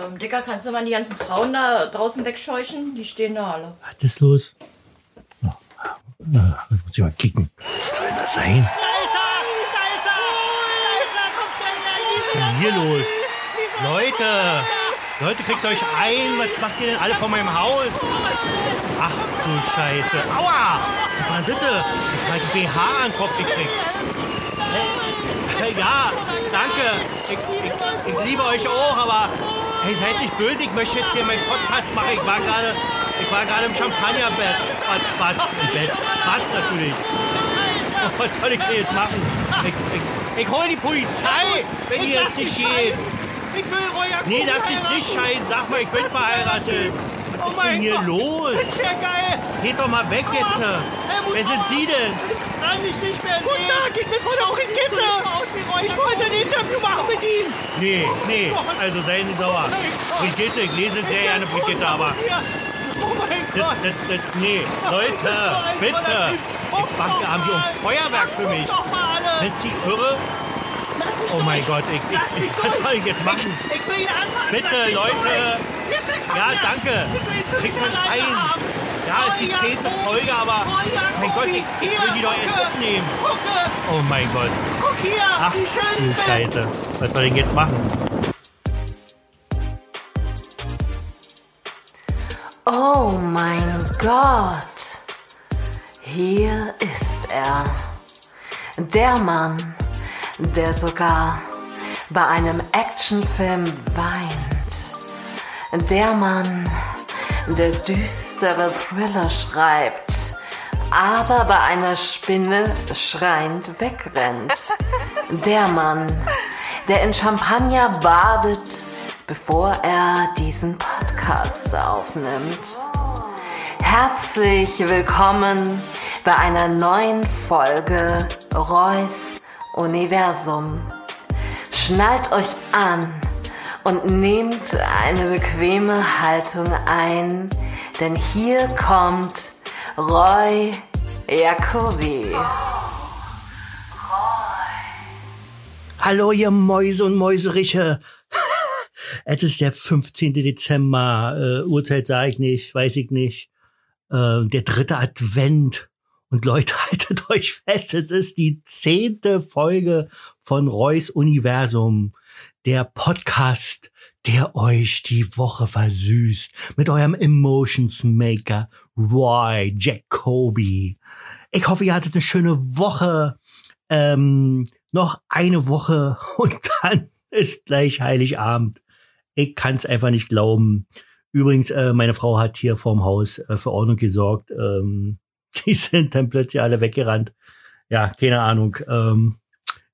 Ähm, Dicker, kannst du mal die ganzen Frauen da draußen wegscheuchen? Die stehen da alle. Was ist los? Oh, muss ich mal kicken. Was soll denn das sein? Was ist denn hier los? Leute! Leute, kriegt euch ein. Was macht ihr denn alle vor meinem Haus? Ach du Scheiße. Aua! Was war denn das? Ich habe BH an den Kopf gekriegt. Hey, ja, danke. Ich, ich, ich liebe euch auch, aber hey, seid nicht böse. Ich möchte jetzt hier meinen Podcast machen. Ich war gerade ich war gerade im Champagnerbett. Bad, Bad, im Bett. Bad natürlich. Oh, was soll ich denn jetzt machen? Ich, ich, ich hole die Polizei, wenn ihr jetzt nicht geht. Ich will euer Nee, lass dich nicht scheiden. Sag mal, ich bin verheiratet. Was Oh ist denn hier los? Ist der geil? Geht doch mal weg jetzt. Wer sind Sie denn? Kann ich nicht mehr sehen. Guten Tag, ich bin von der Brigitte. Ich wollte ein Interview machen mit ihm. Nee, nee, also seien Sie sauer. Brigitte, ich lese sehr gerne Brigitte, aber Oh mein das, Gott. das, das, nee, Leute, bitte. Jetzt machen haben die um Feuerwerk für mich. Sind Sie irre? Oh mein Gott, ich, ich, ich was soll ich jetzt machen? Ich will ihn anfassen. Bitte, Leute. Ja, danke. Kriegt mich ein. Ja, ist die zehnte. Folge, aber Oh mein Gott, ich, ich will die doch erst. Gucke, Oh mein Gott. guck hier, Ach wie schön du ich bin. Scheiße. Was soll ich denn jetzt machen? Oh mein Gott. Hier ist er. Der Mann, der sogar bei einem Actionfilm weint. Der Mann, der düstere Thriller schreibt, aber bei einer Spinne schreiend wegrennt. Der Mann, der in Champagner badet, bevor er diesen Podcast aufnimmt. Herzlich willkommen bei einer neuen Folge Reus Universum. Schnallt euch an und nehmt eine bequeme Haltung ein, denn hier kommt Roy Jacobi. Hallo, ihr Mäuse und Mäuseriche. es ist der 15. Dezember. Äh, Uhrzeit sage ich nicht, weiß ich nicht. Äh, der dritte Advent. Und Leute, haltet euch fest, es ist die zehnte Folge von Reus Universum. Der Podcast, der euch die Woche versüßt. Mit eurem Emotions Maker, Roy Jacoby. Ich hoffe, ihr hattet eine schöne Woche. Ähm, noch eine Woche und dann ist gleich Heiligabend. Ich kann es einfach nicht glauben. Übrigens, äh, meine Frau hat hier vorm Haus äh, für Ordnung gesorgt. Ähm, die sind dann plötzlich alle weggerannt. Ja, keine Ahnung. Ähm,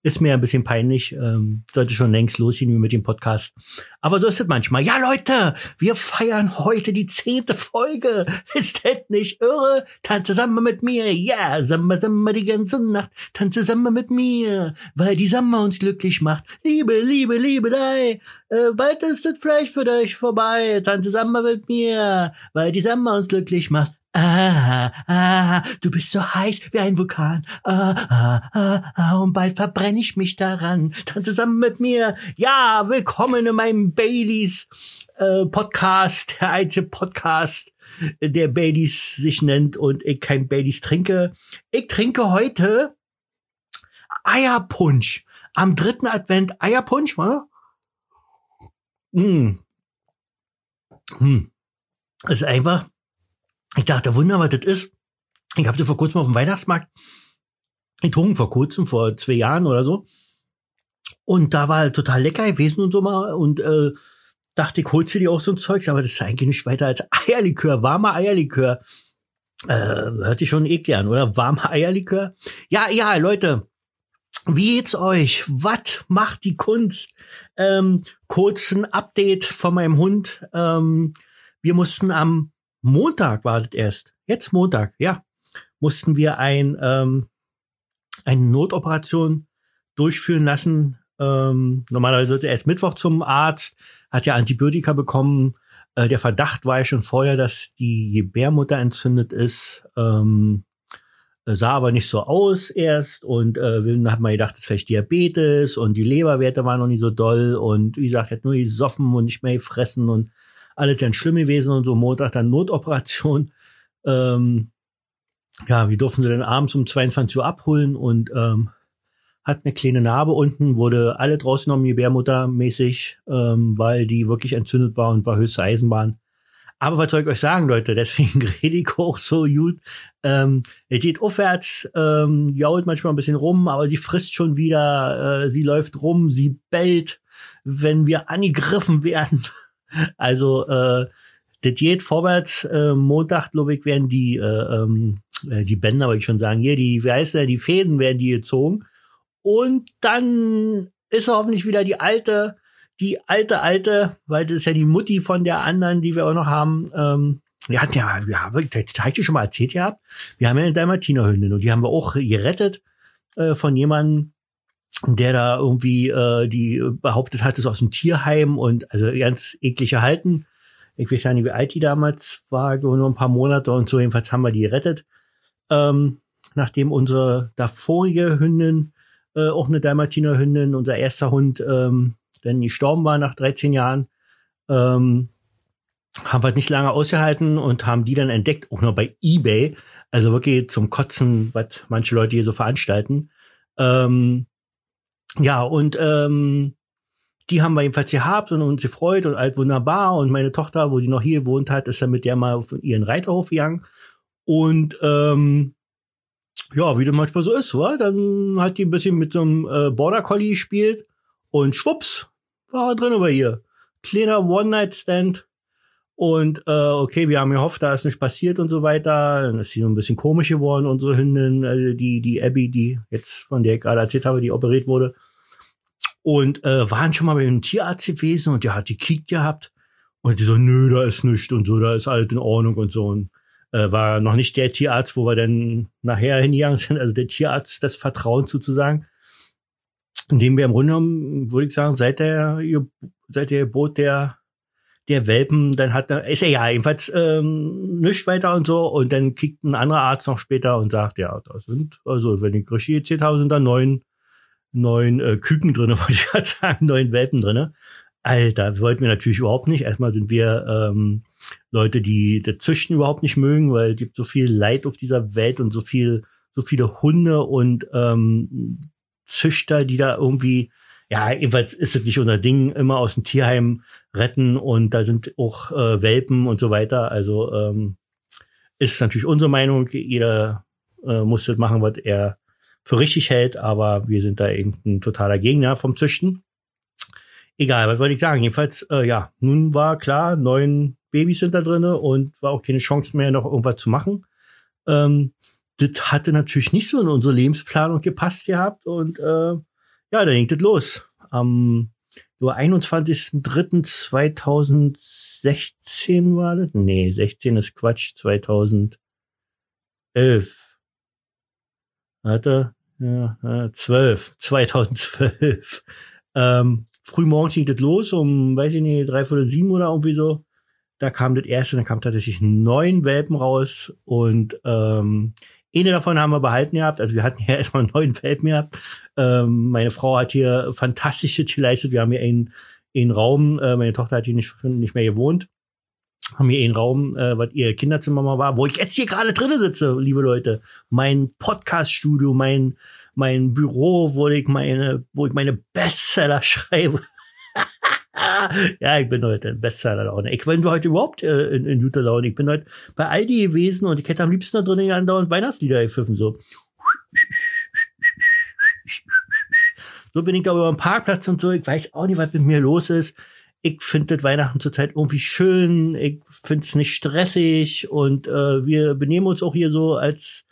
ist mir ein bisschen peinlich. Ähm, sollte schon längst losgehen mit dem Podcast. Aber so ist es manchmal. Ja, Leute, wir feiern heute die zehnte Folge. Ist das nicht irre? Tanze zusammen mit mir. Ja, Samba, Samba die ganze Nacht. Tanze zusammen mit mir, weil die Samba uns glücklich macht. Liebe, Liebe, Liebe, Liebelei. Äh, bald ist das Fleisch für euch vorbei. Tanze Samba mit mir, weil die Samba uns glücklich macht. Ah, du bist so heiß wie ein Vulkan. Ah, ah, ah, ah, und bald verbrenne ich mich daran. Tanze zusammen mit mir. Ja, willkommen in meinem Baileys äh, Podcast, der einzige Podcast, der Baileys sich nennt und ich kein Baileys trinke. Ich trinke heute Eierpunsch. Am dritten Advent Eierpunsch? Mm. Hm. Das ist einfach ich dachte, Wunder, was das ist. Ich habe das vor kurzem auf dem Weihnachtsmarkt getrunken, vor kurzem, vor zwei Jahren oder so. Und da war halt total lecker gewesen und so mal. Und äh, dachte, ich holst du dir auch so ein Zeugs, aber das ist eigentlich nicht weiter als Eierlikör, warmer Eierlikör. Äh, hört sich schon eklig an, oder? Warmer Eierlikör. Ja, ja, Leute. Wie geht's euch? Was macht die Kunst? Ähm, kurzen Update von meinem Hund. Ähm, wir mussten am Montag war das erst. Jetzt Montag, ja. Mussten wir ein, ähm, eine Notoperation durchführen lassen. Ähm, normalerweise sollte er erst Mittwoch zum Arzt, hat ja Antibiotika bekommen. Äh, der Verdacht war ja schon vorher, dass die Gebärmutter entzündet ist. Ähm, Äh, sah aber nicht so aus erst und äh, dann hat man gedacht, das ist vielleicht Diabetes und die Leberwerte waren noch nicht so doll und wie gesagt, er hat nur gesoffen und nicht mehr gefressen und alles dann schlimm gewesen und so Montag dann Notoperation. Ähm, ja, wir durften sie dann abends um 22 Uhr abholen und ähm, hat eine kleine Narbe unten, wurde alle draußen um Gebärmutter mäßig, ähm, weil die wirklich entzündet war und war höchste Eisenbahn. Aber was soll ich euch sagen, Leute? Deswegen rede ich auch so gut. Ähm, er geht aufwärts, ähm, jault manchmal ein bisschen rum, aber sie frisst schon wieder, äh, sie läuft rum, sie bellt, wenn wir angegriffen werden. Also äh, das geht vorwärts. Äh, Montag, glaube ich, werden die, äh, ähm, äh, die Bänder, wollte ich schon sagen, hier, die, wie heißt der, die Fäden werden die gezogen. Und dann ist hoffentlich wieder die alte, die alte, alte, weil das ist ja die Mutti von der anderen, die wir auch noch haben. Ähm, wir hatten ja, wir haben, das habe ich dir schon mal erzählt gehabt, wir haben ja eine Dalmatiner-Hündin und die haben wir auch gerettet äh, von jemandem, der da irgendwie äh, die behauptet hat, es aus dem Tierheim und also ganz eklige Halten. Ich weiß ja nicht, wie alt die damals war, nur ein paar Monate und so. Jedenfalls haben wir die gerettet. Ähm, nachdem unsere davorige Hündin, äh, auch eine Dalmatiner Hündin, unser erster Hund, ähm, dann gestorben war nach 13 Jahren, ähm, haben wir nicht lange ausgehalten und haben die dann entdeckt, auch noch bei eBay. Also wirklich zum Kotzen, was manche Leute hier so veranstalten. Ähm, ja, und ähm, die haben wir jedenfalls gehabt und uns gefreut und alt wunderbar. Und meine Tochter, wo die noch hier gewohnt hat, ist dann mit der mal auf ihren Reiterhof gegangen. Und ähm, ja, wie das manchmal so ist, wa? dann hat die ein bisschen mit so einem äh, Border Collie gespielt und schwupps, war er drin bei ihr. Kleiner One-Night-Stand. Und äh, okay, wir haben gehofft, da ist nichts passiert und so weiter. Dann ist sie so ein bisschen komisch geworden, unsere Hündin, äh, die, die Abby, die jetzt, von der ich gerade erzählt habe, die operiert wurde und äh, waren schon mal bei einem Tierarzt gewesen und der hat die Kick gehabt. Und die so, nö, da ist nichts und so, da ist alles in Ordnung und so. Und äh, war noch nicht der Tierarzt, wo wir dann nachher hingegangen sind, also der Tierarzt des Vertrauens sozusagen, in dem wir im Grunde genommen, würde ich sagen, seit der, seit der Geburt der, der Welpen, dann hat er, ist er ja jedenfalls ähm, nicht weiter und so. Und dann kickt ein anderer Arzt noch später und sagt, ja, da sind, also wenn ich richtig gezählt habe, sind da neun neun äh, Küken drinne, wollte ich gerade sagen, neun Welpen drinne. Alter, wollten wir natürlich überhaupt nicht. Erstmal sind wir ähm, Leute, die das Züchten überhaupt nicht mögen, weil es gibt so viel Leid auf dieser Welt und so viel, so viele Hunde und ähm, Züchter, die da irgendwie, ja, jedenfalls ist es nicht unser Ding, immer aus dem Tierheim retten und da sind auch äh, Welpen und so weiter. Also ähm, ist natürlich unsere Meinung. Jeder äh, muss das machen, was er für richtig hält, aber wir sind da irgendein totaler Gegner vom Züchten. Egal, was wollte ich sagen? Jedenfalls, äh, ja, nun war klar, neun Babys sind da drinne und war auch keine Chance mehr, noch irgendwas zu machen. Ähm, das hatte natürlich nicht so in unsere Lebensplanung gepasst gehabt und äh, ja, dann ging das los. Am nur 21.03.2016 war das? Nee, 16 ist Quatsch, 2011. Warte, ja, ja 12, 2012. Ähm, frühmorgens ging das los, um, weiß ich nicht, drei Viertel sieben oder irgendwie so. Da kam das erste, dann kam tatsächlich neun Welpen raus und ähm, eine davon haben wir behalten gehabt. Also wir hatten ja erstmal neun Welpen gehabt. Ähm, meine Frau hat hier fantastische geleistet. Wir haben hier einen, einen Raum. Äh, meine Tochter hat hier nicht, nicht mehr gewohnt haben hier einen Raum, äh, was ihr Kinderzimmer mal war, wo ich jetzt hier gerade drinnen sitze, liebe Leute. Mein Podcast-Studio, mein, mein Büro, wo ich meine, wo ich meine Bestseller schreibe. ja, ich bin heute in Bestseller-Laune. Ich bin heute überhaupt äh, in, in guter Laune. Ich bin heute bei Aldi gewesen und ich hätte am liebsten da drinnen andauernd Weihnachtslieder gepfiffen, so. So bin ich da über den Parkplatz und so. Ich weiß auch nicht, was mit mir los ist ich finde Weihnachten zurzeit irgendwie schön, ich finde es nicht stressig und äh, wir benehmen uns auch hier so, als,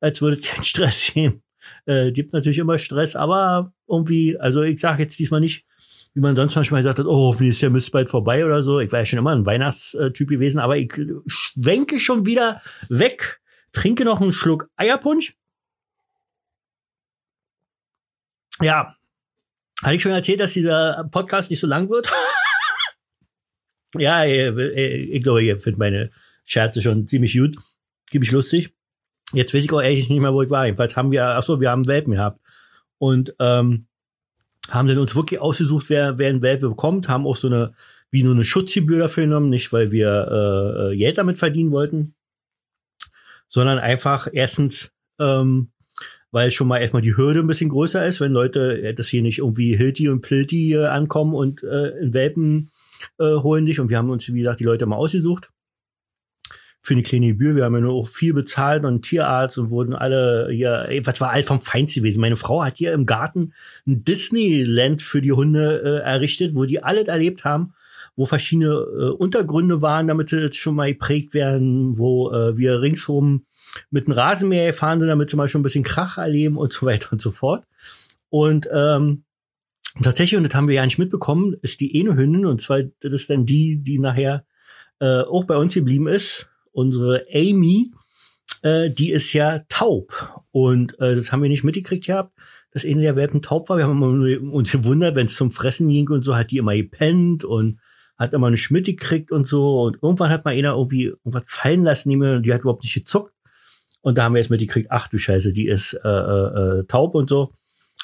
als würde es keinen Stress geben. Äh, gibt natürlich immer Stress, aber irgendwie, also ich sage jetzt diesmal nicht, wie man sonst manchmal gesagt hat, oh, wie ist der Mist bald vorbei oder so. Ich war ja schon immer ein Weihnachtstyp gewesen, aber ich schwenke schon wieder weg, trinke noch einen Schluck Eierpunsch. Ja, hatte ich schon erzählt, dass dieser Podcast nicht so lang wird? Ja, ich, ich glaube, ihr findet meine Scherze schon ziemlich gut, ziemlich lustig. Jetzt weiß ich auch ehrlich nicht mehr, wo ich war. Jedenfalls haben wir, ach so, wir haben Welpen gehabt. Und ähm, haben dann uns wirklich ausgesucht, wer, wer ein Welpe bekommt, haben auch so eine, wie nur eine Schutzgebühr dafür genommen, nicht weil wir äh, Geld damit verdienen wollten, sondern einfach erstens, ähm, weil schon mal erstmal die Hürde ein bisschen größer ist, wenn Leute äh, das hier nicht irgendwie Hilti und Plilti äh, ankommen und äh, in Welpen äh, holen sich. Und wir haben uns, wie gesagt, die Leute mal ausgesucht für eine kleine Gebühr. Wir haben ja nur auch viel bezahlt und Tierarzt und wurden alle hier, was war alles vom Feinsten gewesen. Meine Frau hat hier im Garten ein Disneyland für die Hunde äh, errichtet, wo die alles erlebt haben, wo verschiedene äh, Untergründe waren, damit sie jetzt schon mal geprägt werden, wo äh, wir ringsrum mit einem Rasenmäher fahren sind, damit sie mal schon ein bisschen Krach erleben und so weiter und so fort. Und ähm, tatsächlich, und das haben wir ja nicht mitbekommen, ist die eine Hündin, und zwar das ist dann die, die nachher äh, auch bei uns geblieben ist, unsere Amy, äh, die ist ja taub. Und äh, das haben wir nicht mitgekriegt gehabt, dass eine der Welpen taub war. Wir haben uns gewundert, wenn es zum Fressen ging und so, hat die immer gepennt und hat immer eine Schmidt gekriegt und so. Und irgendwann hat mal einer irgendwie irgendwas fallen lassen, die hat überhaupt nicht gezuckt. Und da haben wir jetzt mitgekriegt, ach du Scheiße, die ist äh, äh, äh taub und so.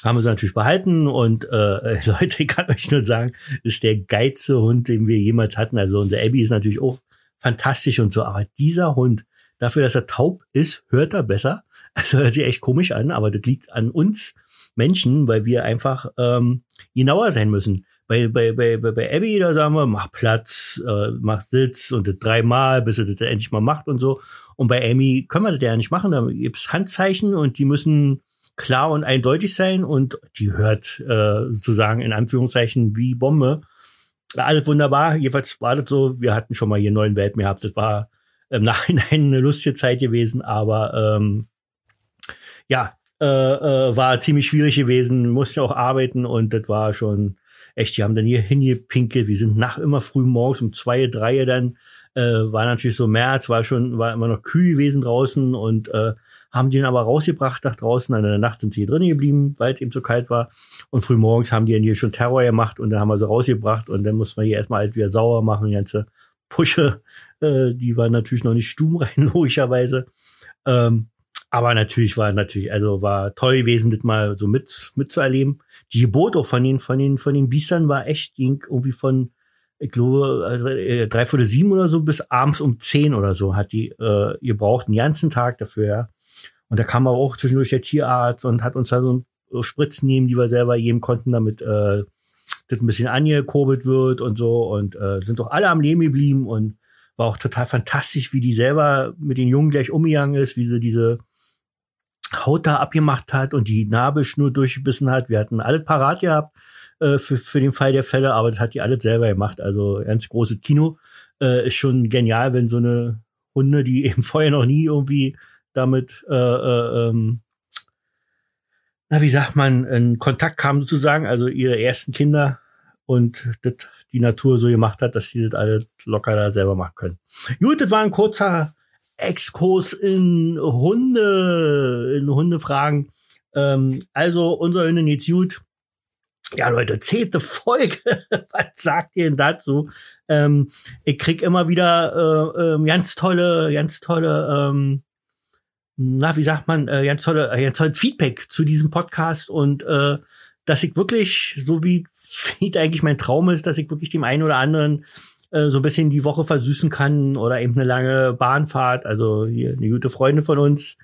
Haben wir sie natürlich behalten und äh, Leute, ich kann euch nur sagen, ist der geilste Hund, den wir jemals hatten. Also unser Abby ist natürlich auch fantastisch und so. Aber dieser Hund, dafür, dass er taub ist, hört er besser. Also hört sich echt komisch an, aber das liegt an uns Menschen, weil wir einfach ähm, genauer sein müssen. Bei, bei, bei, bei Abby, da sagen wir, mach Platz, äh, mach Sitz und das dreimal, bis er das endlich mal macht und so. Und bei Amy können wir das ja nicht machen. Da gibt's Handzeichen und die müssen klar und eindeutig sein und die hört äh, sozusagen in Anführungszeichen wie Bombe alles wunderbar. Jedenfalls war das so, wir hatten schon mal hier neuen Welt mehr gehabt. Das war im Nachhinein eine lustige Zeit gewesen, aber ähm, ja, äh, äh, war ziemlich schwierig gewesen. Wir mussten auch arbeiten und das war schon echt, die haben dann hier hingepinkelt. Wir sind nach immer früh morgens um zwei, drei dann, äh, war natürlich so März, war schon, war immer noch kühl gewesen draußen und äh, haben den aber rausgebracht nach draußen. In der Nacht sind sie hier drin geblieben, weil es eben so kalt war. Und früh morgens haben die dann hier schon Terror gemacht und dann haben wir sie rausgebracht und dann mussten wir hier erstmal halt wieder sauer machen, die ganze Pusche. Äh, die war natürlich noch nicht stumm rein, logischerweise. Ähm, aber natürlich war natürlich, also war toll gewesen, das mal so mit mitzuerleben. Die Geburt auch von den, von den, von den Biestern war echt ging irgendwie von, ich glaube, äh, drei Viertel sieben oder so bis abends um zehn oder so hat die äh, gebraucht, den ganzen Tag dafür, ja. Und da kam aber auch zwischendurch der Tierarzt und hat uns da so, Spritzen nehmen, die wir selber geben konnten, damit äh, das ein bisschen angekurbelt wird und so. Und äh, sind doch alle am Leben geblieben und war auch total fantastisch, wie die selber mit den Jungen gleich umgegangen ist, wie sie diese Haut da abgemacht hat und die Nabelschnur durchgebissen hat. Wir hatten alles parat gehabt äh, für, für den Fall der Fälle, aber das hat die alles selber gemacht. Also ganz großes Kino. Äh, ist schon genial, wenn so eine Hunde, die eben vorher noch nie irgendwie damit, äh, äh, ähm, na, wie sagt man, in Kontakt kamen sozusagen, also ihre ersten Kinder und das die Natur so gemacht hat, dass sie das alle locker da selber machen können. Gut, das war ein kurzer Exkurs in Hunde, in Hundefragen. Ähm, also, unser Hündin geht's gut. Ja, Leute, zehnte Folge. Was sagt ihr denn dazu? Ähm, ich krieg immer wieder äh, äh, ganz tolle, ganz tolle ähm, na, wie sagt man, äh, ganz tolle, äh, ganz tolle Feedback zu diesem Podcast und äh, dass ich wirklich, so wie, wie eigentlich mein Traum ist, dass ich wirklich dem einen oder anderen äh, so ein bisschen die Woche versüßen kann oder eben eine lange Bahnfahrt. Also hier eine gute Freundin von uns,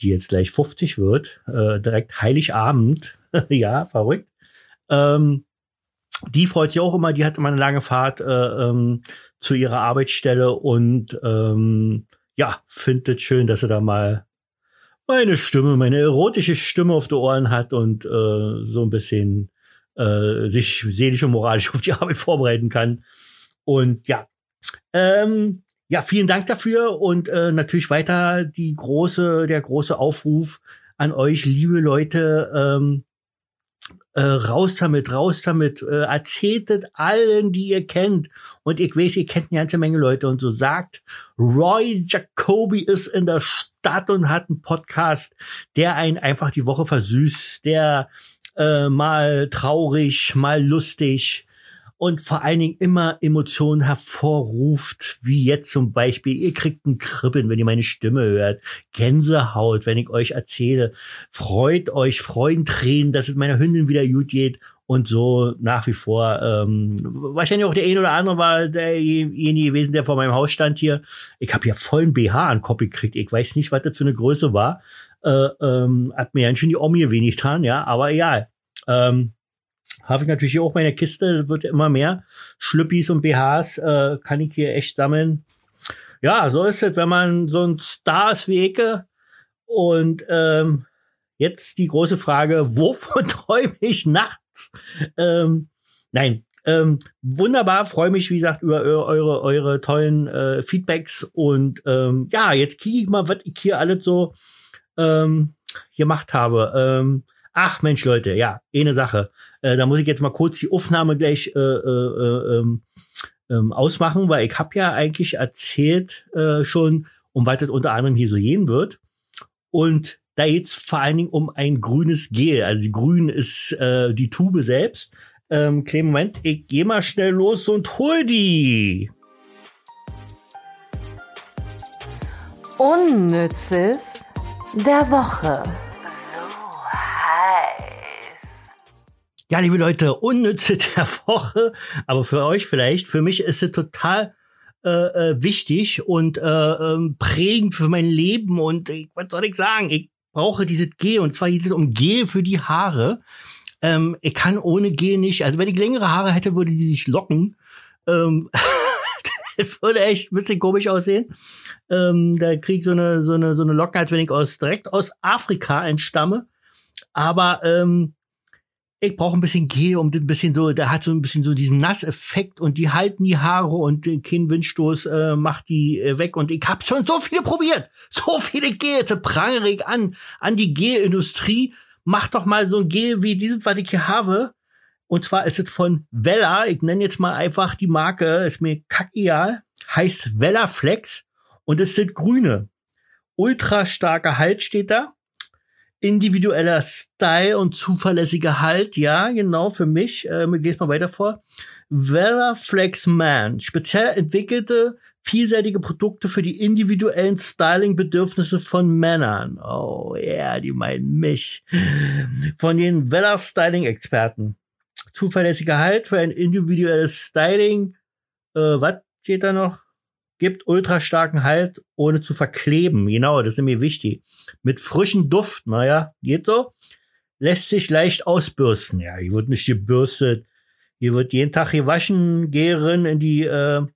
die jetzt gleich 50 wird, äh, direkt Heiligabend, ja, verrückt. Ähm, die freut sich auch immer, die hat immer eine lange Fahrt äh, ähm, zu ihrer Arbeitsstelle und ähm, ja, findet schön, dass sie da mal meine Stimme, meine erotische Stimme auf die Ohren hat und äh, so ein bisschen äh, sich seelisch und moralisch auf die Arbeit vorbereiten kann. Und ja, ähm, ja, vielen Dank dafür und äh, natürlich weiter die große, der große Aufruf an euch, liebe Leute, ähm, äh, raus damit, raus damit, äh, erzählt es allen, die ihr kennt. Und ich weiß, ihr kennt eine ganze Menge Leute und so sagt, Roy Jacoby ist in der Stadt und hat einen Podcast, der einen einfach die Woche versüßt, der äh, mal traurig, mal lustig und vor allen Dingen immer Emotionen hervorruft, wie jetzt zum Beispiel, ihr kriegt ein Kribbeln, wenn ihr meine Stimme hört, Gänsehaut, wenn ich euch erzähle, freut euch, Freudentränen, dass es meiner Hündin wieder gut geht und so nach wie vor. Ähm, wahrscheinlich auch der ein oder andere war derjenige gewesen, der vor meinem Haus stand hier. Ich habe ja vollen BH an Kopf gekriegt. Ich weiß nicht, was das für eine Größe war. Äh, ähm, hat mir ganz schön die Omi wenig getan, ja, aber egal. Ähm, habe ich natürlich auch meine Kiste, wird immer mehr. Schlüppis und BHs äh, kann ich hier echt sammeln. Ja, so ist es, wenn man so ein Star ist wie Ecke. Und ähm, jetzt die große Frage, wovon träume ich nachts? Ähm, nein, ähm, wunderbar, freue mich, wie gesagt, über eure, eure, eure tollen äh, Feedbacks. Und ähm, ja, jetzt kriege ich mal, was ich hier alles so ähm, gemacht habe. Ähm, ach Mensch, Leute, ja, eine Sache. Äh, da muss ich jetzt mal kurz die Aufnahme gleich äh, äh, ähm, ähm, ausmachen, weil ich habe ja eigentlich erzählt äh, schon, um was das unter anderem hier so gehen wird. Und da geht's vor allen Dingen um ein grünes Gel. Also die grün ist äh, die Tube selbst. Ähm, kleinen Moment, ich geh mal schnell los und hol die. Unnützes der Woche. Ja, liebe Leute, unnütze der Woche, aber für euch vielleicht, für mich ist es total äh, äh, wichtig und äh, äh, prägend für mein Leben und ich, was soll ich sagen, ich brauche dieses Gel und zwar geht es um Gel für die Haare. Ähm, ich kann ohne Gel nicht, also wenn ich längere Haare hätte, würde die sich locken. Ähm, das würde echt ein bisschen komisch aussehen. Ähm, da krieg ich so eine, so eine, so eine Locken, als wenn ich aus, direkt aus Afrika entstamme. Aber ähm, ich brauche ein bisschen Gel, um ein bisschen so, da hat so ein bisschen so diesen Nasseffekt und die halten die Haare und kein Windstoß äh, macht die äh, weg. Und ich habe schon so viele probiert, so viele Gel, jetzt prangere ich an, an die Gelindustrie, mach doch mal so ein Gel wie dieses, was ich hier habe. Und zwar ist es von Vella, ich nenne jetzt mal einfach die Marke, ist mir kackegal, heißt Vella Flex. Und es sind grüne. Ultra starker Halt steht da individueller Style und zuverlässiger Halt. Ja, genau, für mich. Ähm, ich lese mal weiter vor. Vela Flex Man. Speziell entwickelte vielseitige Produkte für die individuellen Styling-Bedürfnisse von Männern. Oh ja, yeah, die meinen mich. Von den Vela Styling-Experten. Zuverlässiger Halt für ein individuelles Styling. Äh, was steht da noch? Gibt ultra starken Halt, ohne zu verkleben. Genau, das ist mir wichtig. Mit frischem Duft, naja, geht so. Lässt sich leicht ausbürsten. Ja, hier wird nicht gebürstet. Hier wird jeden Tag gewaschen, gären in die, äh,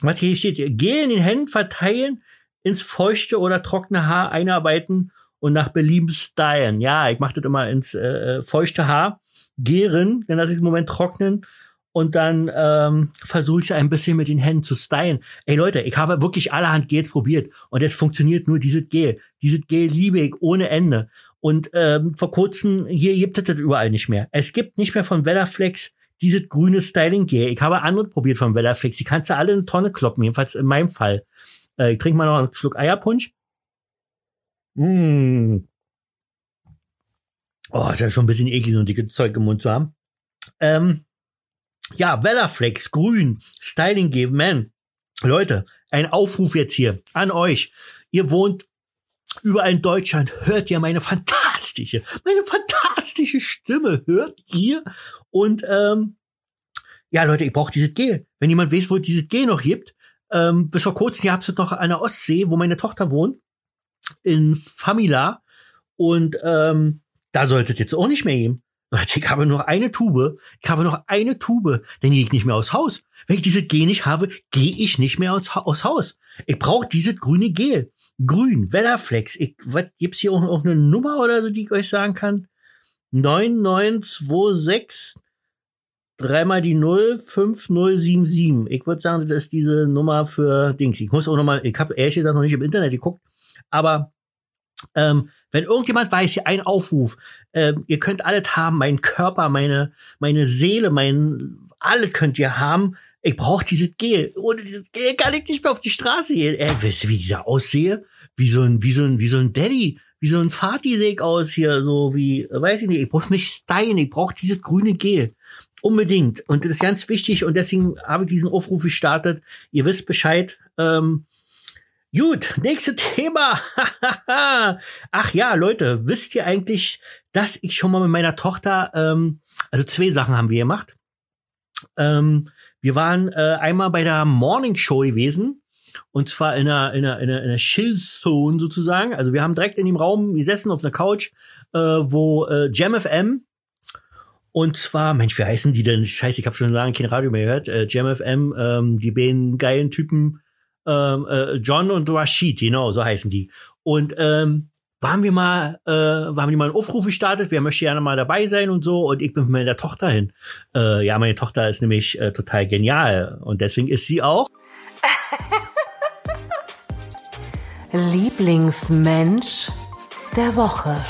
was hier steht, geh in den Händen verteilen, ins feuchte oder trockene Haar einarbeiten und nach Belieben stylen. Ja, ich mache das immer ins äh, äh feuchte Haar, gären, dann lasse ich es im Moment trocknen und dann ähm, versuche ich ein bisschen mit den Händen zu stylen. Ey Leute, ich habe wirklich allerhand Gels probiert und es funktioniert nur dieses Gel. Dieses Gel liebe ich ohne Ende. Und ähm, vor kurzem, hier gibt es das überall nicht mehr. Es gibt nicht mehr von Wellerflex dieses grüne Styling-Gel. Ich habe andere probiert von Wellerflex. Die kannst du alle in eine Tonne kloppen, jedenfalls in meinem Fall. Äh, ich trinke mal noch einen Schluck Eierpunsch. Mmh. Oh, ist ja schon ein bisschen eklig, so ein dickes Zeug im Mund zu haben. Ähm, ja, Wellerflex, grün, Styling Give Man. Leute, ein Aufruf jetzt hier an euch. Ihr wohnt überall in Deutschland, hört ihr meine fantastische, meine fantastische Stimme, hört ihr? Und ähm, ja, Leute, ich brauche dieses Gel. Wenn jemand weiß, wo es dieses Gel noch gibt, ähm, bis vor kurzem hier habt ihr doch an der Ostsee, wo meine Tochter wohnt, in Famila. Und ähm, da solltet jetzt auch nicht mehr geben. Ich habe nur eine Tube. Ich habe noch eine Tube. Dann gehe ich nicht mehr aus Haus. Wenn ich diese G nicht habe, gehe ich nicht mehr aus, aus Haus. Ich brauche dieses grüne Gel. Grün, Wellerflex. Ich, was, gibt's hier auch, auch eine Nummer oder so, die ich euch sagen kann? 9926 dreimal die 0, 5077. Ich würde sagen, das ist diese Nummer für Dings. Ich muss auch noch mal, ich habe ehrlich gesagt noch nicht im Internet geguckt, aber ähm, wenn irgendjemand weiß, hier ein Aufruf, ähm, ihr könnt alles haben, mein Körper, meine, meine Seele, mein, alles könnt ihr haben. Ich brauche dieses Gel. Ohne dieses Gel kann ich nicht mehr auf die Straße gehen. Äh, wisst ihr, wie ich da aussehe? Wie so ein, wie so ein, wie so ein Daddy. Wie so ein Vati sehe ich aus hier, so wie, weiß ich nicht, ich brauche mich stylen, ich brauche dieses grüne Gel. unbedingt. Und das ist ganz wichtig und deswegen habe ich diesen Aufruf gestartet. Ihr wisst Bescheid. Ähm, gut, nächstes Thema. Ach ja, Leute, wisst ihr eigentlich, dass ich schon mal mit meiner Tochter, ähm, also zwei Sachen haben wir gemacht. Ähm, wir waren äh, einmal bei der Morning Show gewesen. Und zwar in einer, in einer, in einer, in einer Chill-Zone sozusagen. Also wir haben direkt in dem Raum gesessen auf einer Couch, äh, wo äh, Jam FM und zwar, Mensch, wie heißen die denn? Scheiße, ich habe schon lange kein Radio mehr gehört. Äh, Jam FM, ähm, die beiden geilen Typen, ähm, äh, John und Rashid, genau, so heißen die. Und ähm, waren wir mal, äh, haben die mal einen Aufruf gestartet, wer möchte gerne mal dabei sein und so. Und ich bin mit meiner Tochter hin. Äh, ja, meine Tochter ist nämlich äh, total genial. Und deswegen ist sie auch. Lieblingsmensch der Woche.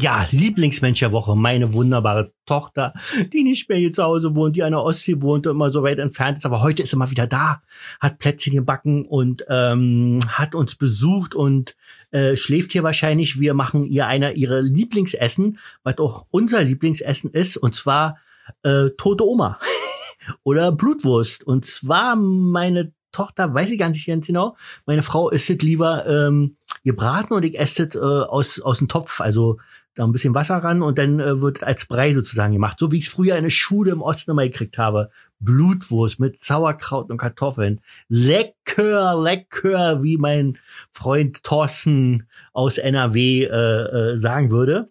Ja, Lieblingsmensch der Woche, meine wunderbare Tochter, die nicht mehr hier zu Hause wohnt, die an der Ostsee wohnt und immer so weit entfernt ist, aber heute ist sie mal wieder da, hat Plätzchen gebacken und ähm, hat uns besucht und äh, schläft hier wahrscheinlich. Wir machen ihr einer ihrer Lieblingsessen, was auch unser Lieblingsessen ist, und zwar äh, tote Oma oder Blutwurst. Und zwar meine Tochter, weiß ich gar nicht ganz genau, meine Frau isst es lieber ähm, gebraten und ich esse es äh, aus, aus dem Topf, also da ein bisschen Wasser ran und dann äh, wird als Brei sozusagen gemacht. So wie ich es früher in der Schule im Osten immer gekriegt habe. Blutwurst mit Sauerkraut und Kartoffeln. Lecker, lecker, wie mein Freund Thorsten aus NRW äh, äh, sagen würde.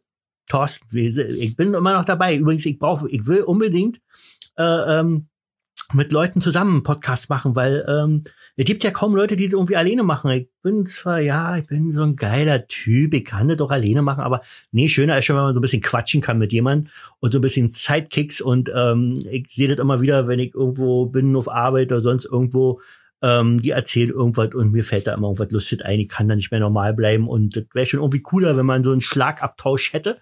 Thorsten, ich bin immer noch dabei. Übrigens, ich brauche, ich will unbedingt äh, ähm, mit Leuten zusammen Podcast machen, weil ähm, es gibt ja kaum Leute, die das irgendwie alleine machen. Ich bin zwar, ja, ich bin so ein geiler Typ, ich kann das doch alleine machen, aber nee, schöner ist schon, wenn man so ein bisschen quatschen kann mit jemandem und so ein bisschen Sidekicks und ähm, ich sehe das immer wieder, wenn ich irgendwo bin auf Arbeit oder sonst irgendwo, ähm, die erzählen irgendwas und mir fällt da immer irgendwas lustig ein, ich kann da nicht mehr normal bleiben und das wäre schon irgendwie cooler, wenn man so einen Schlagabtausch hätte.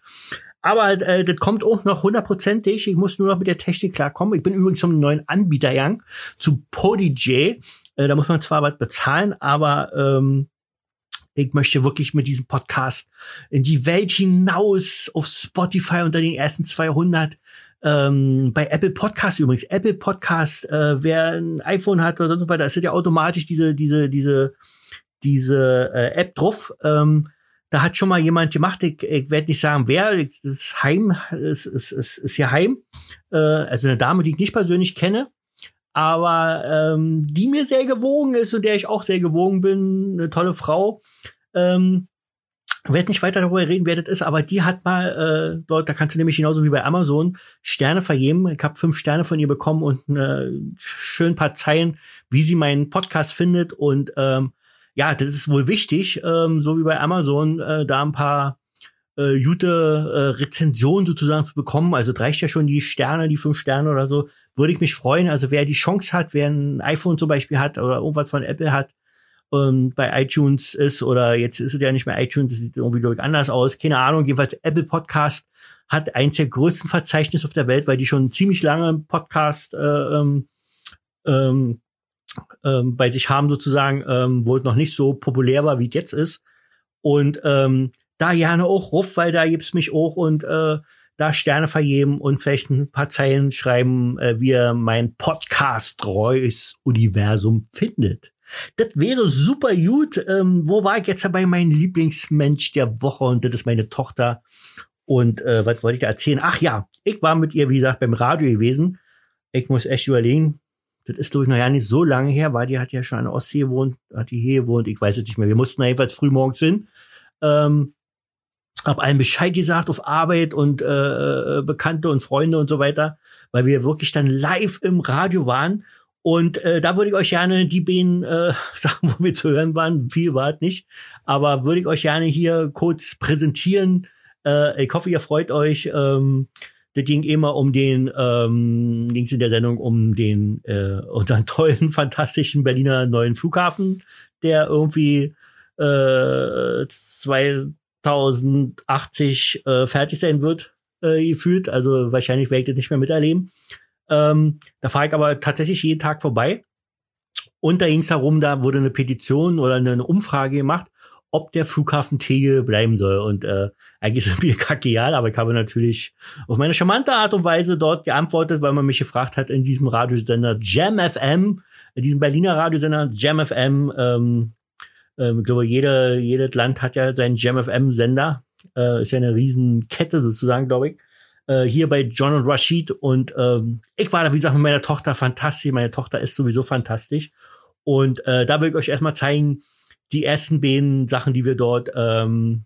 Aber äh, das kommt auch noch hundertprozentig. Ich muss nur noch mit der Technik klarkommen. Ich bin übrigens zum neuen Anbieter gegangen, zu PodiJ. Äh, da muss man zwar was bezahlen, aber ähm, ich möchte wirklich mit diesem Podcast in die Welt hinaus auf Spotify unter den ersten 200. Ähm, bei Apple Podcast übrigens. Apple Podcast, äh, wer ein iPhone hat oder sonst weiter, ist ja automatisch diese, diese, diese, diese äh, App drauf. Ähm, da hat schon mal jemand gemacht, ich, ich werde nicht sagen, wer, das ist Heim, es ist, ist, ist hier Heim, äh, also eine Dame, die ich nicht persönlich kenne, aber ähm, die mir sehr gewogen ist und der ich auch sehr gewogen bin, eine tolle Frau. Ähm, werde nicht weiter darüber reden, wer das ist, aber die hat mal, äh, dort, da kannst du nämlich genauso wie bei Amazon Sterne vergeben. Ich habe fünf Sterne von ihr bekommen und äh, schön paar Zeilen, wie sie meinen Podcast findet und ähm, ja, das ist wohl wichtig, ähm, so wie bei Amazon, äh, da ein paar äh, gute äh, Rezensionen sozusagen zu bekommen. Also reicht ja schon die Sterne, die fünf Sterne oder so. Würde ich mich freuen. Also wer die Chance hat, wer ein iPhone zum Beispiel hat oder irgendwas von Apple hat, ähm, bei iTunes ist oder jetzt ist es ja nicht mehr iTunes, das sieht irgendwie glaube anders aus. Keine Ahnung. Jedenfalls Apple Podcast hat eins der größten Verzeichnisse auf der Welt, weil die schon ziemlich lange Podcast äh, ähm, ähm, ähm, bei sich haben sozusagen, ähm, wo es noch nicht so populär war, wie es jetzt ist. Und ähm, da gerne auch ruf, weil da gibt's mich auch und äh, da Sterne vergeben und vielleicht ein paar Zeilen schreiben, äh, wie ihr mein Podcast treues Universum findet. Das wäre super gut. Ähm, wo war ich jetzt dabei? Mein Lieblingsmensch der Woche und das ist meine Tochter. Und äh, was wollte ich da erzählen? Ach ja, ich war mit ihr, wie gesagt, beim Radio gewesen. Ich muss echt überlegen, das ist, glaube ich, noch ja nicht so lange her, weil die hat ja schon an der Ostsee gewohnt, hat die hier gewohnt, ich weiß es nicht mehr. Wir mussten da jedenfalls früh morgens hin. Ähm, hab allen Bescheid gesagt auf Arbeit und äh, äh, Bekannte und Freunde und so weiter, weil wir wirklich dann live im Radio waren. Und äh, da würde ich euch gerne die beiden äh, sagen, wo wir zu hören waren. Viel war es nicht. Aber würde ich euch gerne hier kurz präsentieren. Äh, ich hoffe, ihr freut euch. Ähm, das ging immer um den, ähm, ging es in der Sendung um den äh, unseren tollen, fantastischen Berliner neuen Flughafen, der irgendwie äh, 2080 äh, fertig sein wird, äh, gefühlt. Also wahrscheinlich werde ich das nicht mehr miterleben. Ähm, da fahre ich aber tatsächlich jeden Tag vorbei. Und da ging es darum, da wurde eine Petition oder eine Umfrage gemacht, ob der Flughafen Tegel bleiben soll. Und äh, eigentlich ist mir kackeal, aber ich habe natürlich auf meine charmante Art und Weise dort geantwortet, weil man mich gefragt hat in diesem Radiosender Jam FM, in diesem Berliner Radiosender Jam FM. Ähm, ähm, ich glaube, jede, jedes Land hat ja seinen Jam FM Sender. Äh, ist ja eine Riesenkette sozusagen, glaube ich. Äh, hier bei John und Rashid und ähm, ich war da, wie gesagt, mit meiner Tochter fantastisch. Meine Tochter ist sowieso fantastisch. Und äh, da will ich euch erstmal zeigen, die ersten beiden Sachen, die wir dort ähm,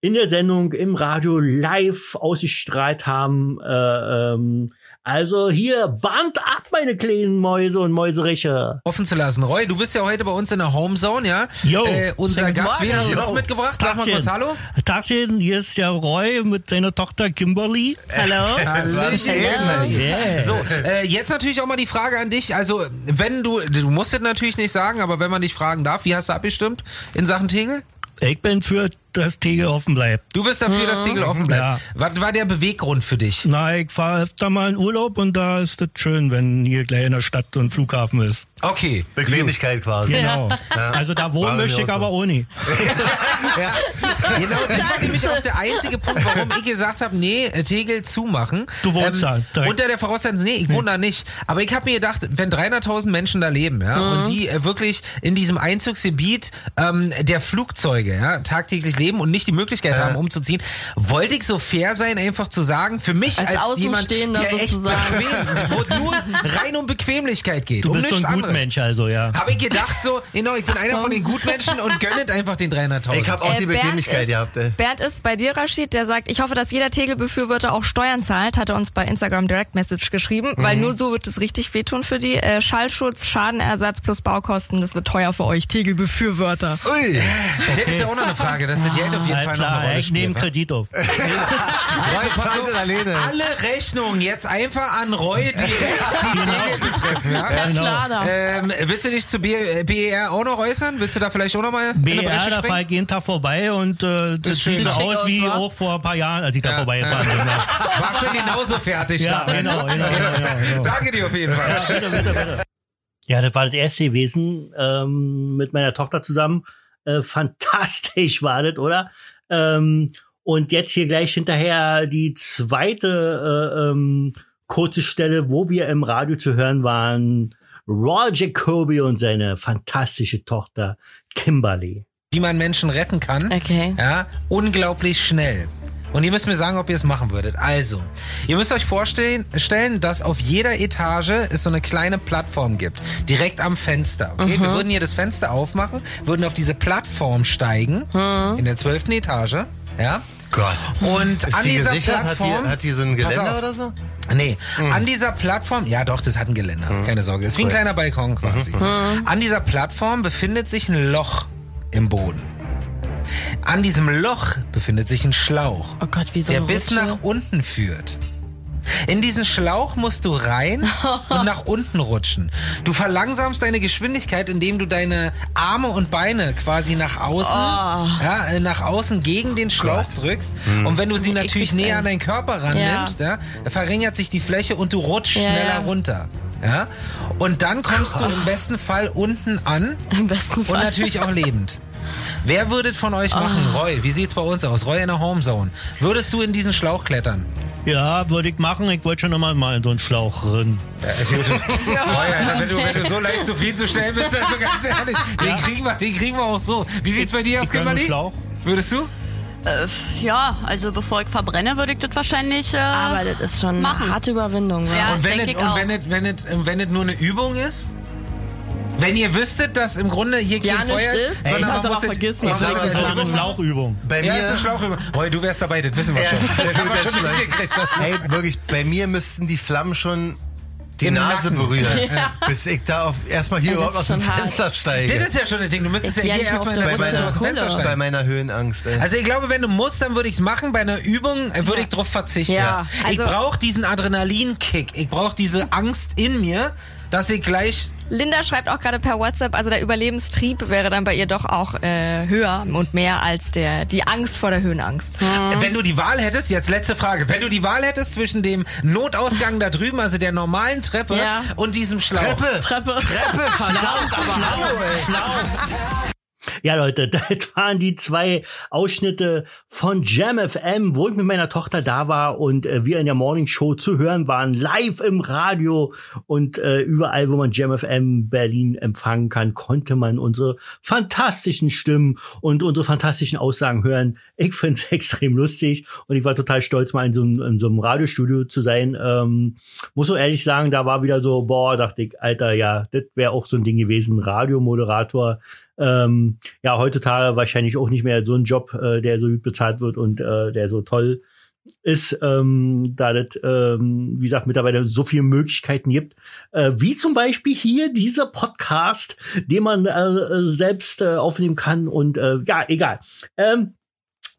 in der Sendung im Radio live ausgestrahlt haben. Äh, ähm, also hier, Band ab, meine kleinen Mäuse und Mäuseriche. Offen zu lassen. Roy, du bist ja heute bei uns in der Homezone, ja? Jo. Äh, unser Gast, wen hast du noch mitgebracht? Sag mal kurz Hallo. Tagchen, hier ist der Roy mit seiner Tochter Kimberly. Hallo? Hallöchen, Kimberly. Yeah. So, äh, jetzt natürlich auch mal die Frage an dich. Also, wenn du, du musst es natürlich nicht sagen, aber wenn man dich fragen darf, wie hast du abgestimmt in Sachen Tegel? Ich bin für das Tegel offen bleibt. Du bist dafür, dass Tegel offen bleibt. Ja. Was war der Beweggrund für dich? Na, ich fahre öfter mal in Urlaub und da ist es schön, wenn hier gleich in der Stadt so ein Flughafen ist. Okay. Bequemlichkeit quasi. Genau. Also da wohnen möchte ich auch aber auch nicht. Genau, das war nämlich auch der einzige Punkt, warum ich gesagt habe, nee, äh, Tegel zumachen. Du wohnst da, direkt. Unter der Voraussetzung, nee, ich wohne da nicht. Aber ich habe mir gedacht, wenn 300.000 Menschen da leben, ja, Mhm. und die äh, wirklich in diesem Einzugsgebiet ähm, der Flugzeuge, ja, tagtäglich leben und nicht die Möglichkeit haben, umzuziehen, wollte ich so fair sein, einfach zu sagen, für mich als, Als jemand, der echt sozusagen. bequem, wo es nur rein um Bequemlichkeit geht, Du um bist so ein. Gutmensch also, ja. Habe ich gedacht so, genau, ich bin einer von den Gutmenschen und gönnet einfach den 300.000. Ich habe auch die Äh, Bernd Bequemlichkeit ist, gehabt. Ey. Bernd ist bei dir, Rashid, der sagt, ich hoffe, dass jeder Tegel-Befürworter auch Steuern zahlt, hat er uns bei Instagram Direct Message geschrieben, weil nur so wird es richtig wehtun für die. Äh, Schallschutz, Schadenersatz plus Baukosten, das wird teuer für euch, Tegel-Befürworter. Ui. Das ist ja auch noch eine Frage, dass das Geld auf jeden Fall noch eine Rolle ich nehme? Kredit auf. Roy, zahlt alleine. Alle Rechnungen jetzt einfach an Roy, die die Tegel betreffen. Ja? Ja, klar, da. Ähm, willst du dich zu B äh, BER auch noch äußern? Willst du da vielleicht auch noch mal in eine BR, Bresche da fahre ich jeden Tag vorbei und äh, das sieht so aus wie wa? auch vor ein paar Jahren, als ich da Ja, vorbeigefahren bin. Ja. War schon genauso fertig Ja, damals. genau, genau, genau, genau. Danke dir auf jeden Fall. bitte, bitte, bitte. Ja, das war das erste gewesen ähm, mit meiner Tochter zusammen. Äh, fantastisch war das, oder? Ähm, und jetzt hier gleich hinterher die zweite äh, ähm, kurze Stelle, wo wir im Radio zu hören waren. Roy Jacoby und seine fantastische Tochter Kimberly. Wie man Menschen retten kann. Okay. Ja, unglaublich schnell. Und ihr müsst mir sagen, ob ihr es machen würdet. Also, ihr müsst euch vorstellen, stellen, dass auf jeder Etage es so eine kleine Plattform gibt. Direkt am Fenster. Okay? Wir würden hier das Fenster aufmachen, würden auf diese Plattform steigen. In der zwölften Etage. Ja. Gott. Und Ist an die dieser gesichert? Hat Plattform. die, hat die so ein Geländer oder so? Nee, an dieser Plattform, ja doch, das hat ein Geländer, keine Sorge. Das ist wie ein kleiner Balkon quasi. An dieser Plattform befindet sich ein Loch im Boden. An diesem Loch befindet sich ein Schlauch, Oh Gott, wie so der bis Rutsche. nach unten führt. In diesen Schlauch musst du rein und nach unten rutschen. Du verlangsamst deine Geschwindigkeit, indem du deine Arme und Beine quasi nach außen, ja, äh, nach außen gegen den Schlauch drückst. Und wenn du sie natürlich XXL. näher an deinen Körper rannimmst, ja. verringert sich die Fläche und du rutschst Ja, schneller ja. runter. Ja? Und dann kommst du im besten Fall unten an Im besten und Fall. natürlich auch lebend. Wer würdet von euch machen? Roy, wie sieht's bei uns aus? Roy in der Homezone. Würdest du in diesen Schlauch klettern? Ja, würde ich machen. Ich wollte schon immer mal in so einen Schlauch rennen. Roy, Alter, wenn, du, wenn du so leicht zufriedenzustellen bist, also ganz ehrlich, den, kriegen wir, den kriegen wir auch so. Wie sieht's bei dir aus, Kimberly? Schlauch. Würdest du? Äh, ja, also bevor ich verbrenne, würde ich das wahrscheinlich. Äh, Aber das ist schon Machen. eine harte Überwindung. Ja. Und wenn es wenn es wenn es wenn es nur eine Übung ist? Wenn ihr wüsstet, dass im Grunde hier Ja, kein nicht Feuer ist, ist, sondern man aber muss es- vergisst, man was muss sag es- mal so, eine Schlauchübung. Bei Ja, mir, ist eine Schlauchübung. Roy, du wärst dabei, das wissen wir Ja, schon. das haben wir schon schlecht. mitgekriegt. ey, wirklich, bei mir müssten die Flammen schon die den Nase Nacken. berühren, bis ich da auf, erstmal hier Ja, überhaupt aus dem hart. Fenster steige. Das ist ja schon ein Ding. Du müsstest ja Ja, hier erstmal aus dem Fenster Kulle. bei steigen. meiner Höhenangst, ey. Also ich glaube, wenn du musst, dann würde ich's machen. Bei einer Übung würde ich drauf verzichten. Ja, ich also- brauche diesen Adrenalinkick. Ich brauche diese Angst in mir, dass ich gleich Linda schreibt auch gerade per WhatsApp, also der Überlebenstrieb wäre dann bei ihr doch auch äh, höher und mehr als der die Angst vor der Höhenangst. Wenn du die Wahl hättest, jetzt letzte Frage, wenn du die Wahl hättest zwischen dem Notausgang da drüben, also der normalen Treppe Ja. und diesem Schlauch. Treppe! Treppe. Treppe, verdammt, aber hallo, ey. Ja, Leute, das waren die zwei Ausschnitte von Jam FM, wo ich mit meiner Tochter da war und äh, wir in der Morning Show zu hören waren, live im Radio und äh, überall, wo man Jam FM Berlin empfangen kann, konnte man unsere fantastischen Stimmen und unsere fantastischen Aussagen hören. Ich finde es extrem lustig und ich war total stolz, mal in so, in so einem Radiostudio zu sein. Ähm, muss so ehrlich sagen, da war wieder so, boah, dachte ich, Alter, ja, das wäre auch so ein Ding gewesen, Radiomoderator ähm, ja, heutzutage wahrscheinlich auch nicht mehr so ein Job, äh, der so gut bezahlt wird und äh, der so toll ist, ähm, da das, ähm, wie gesagt, mittlerweile so viele Möglichkeiten gibt, äh, wie zum Beispiel hier dieser Podcast, den man äh, selbst äh, aufnehmen kann und äh, ja, egal. Ähm,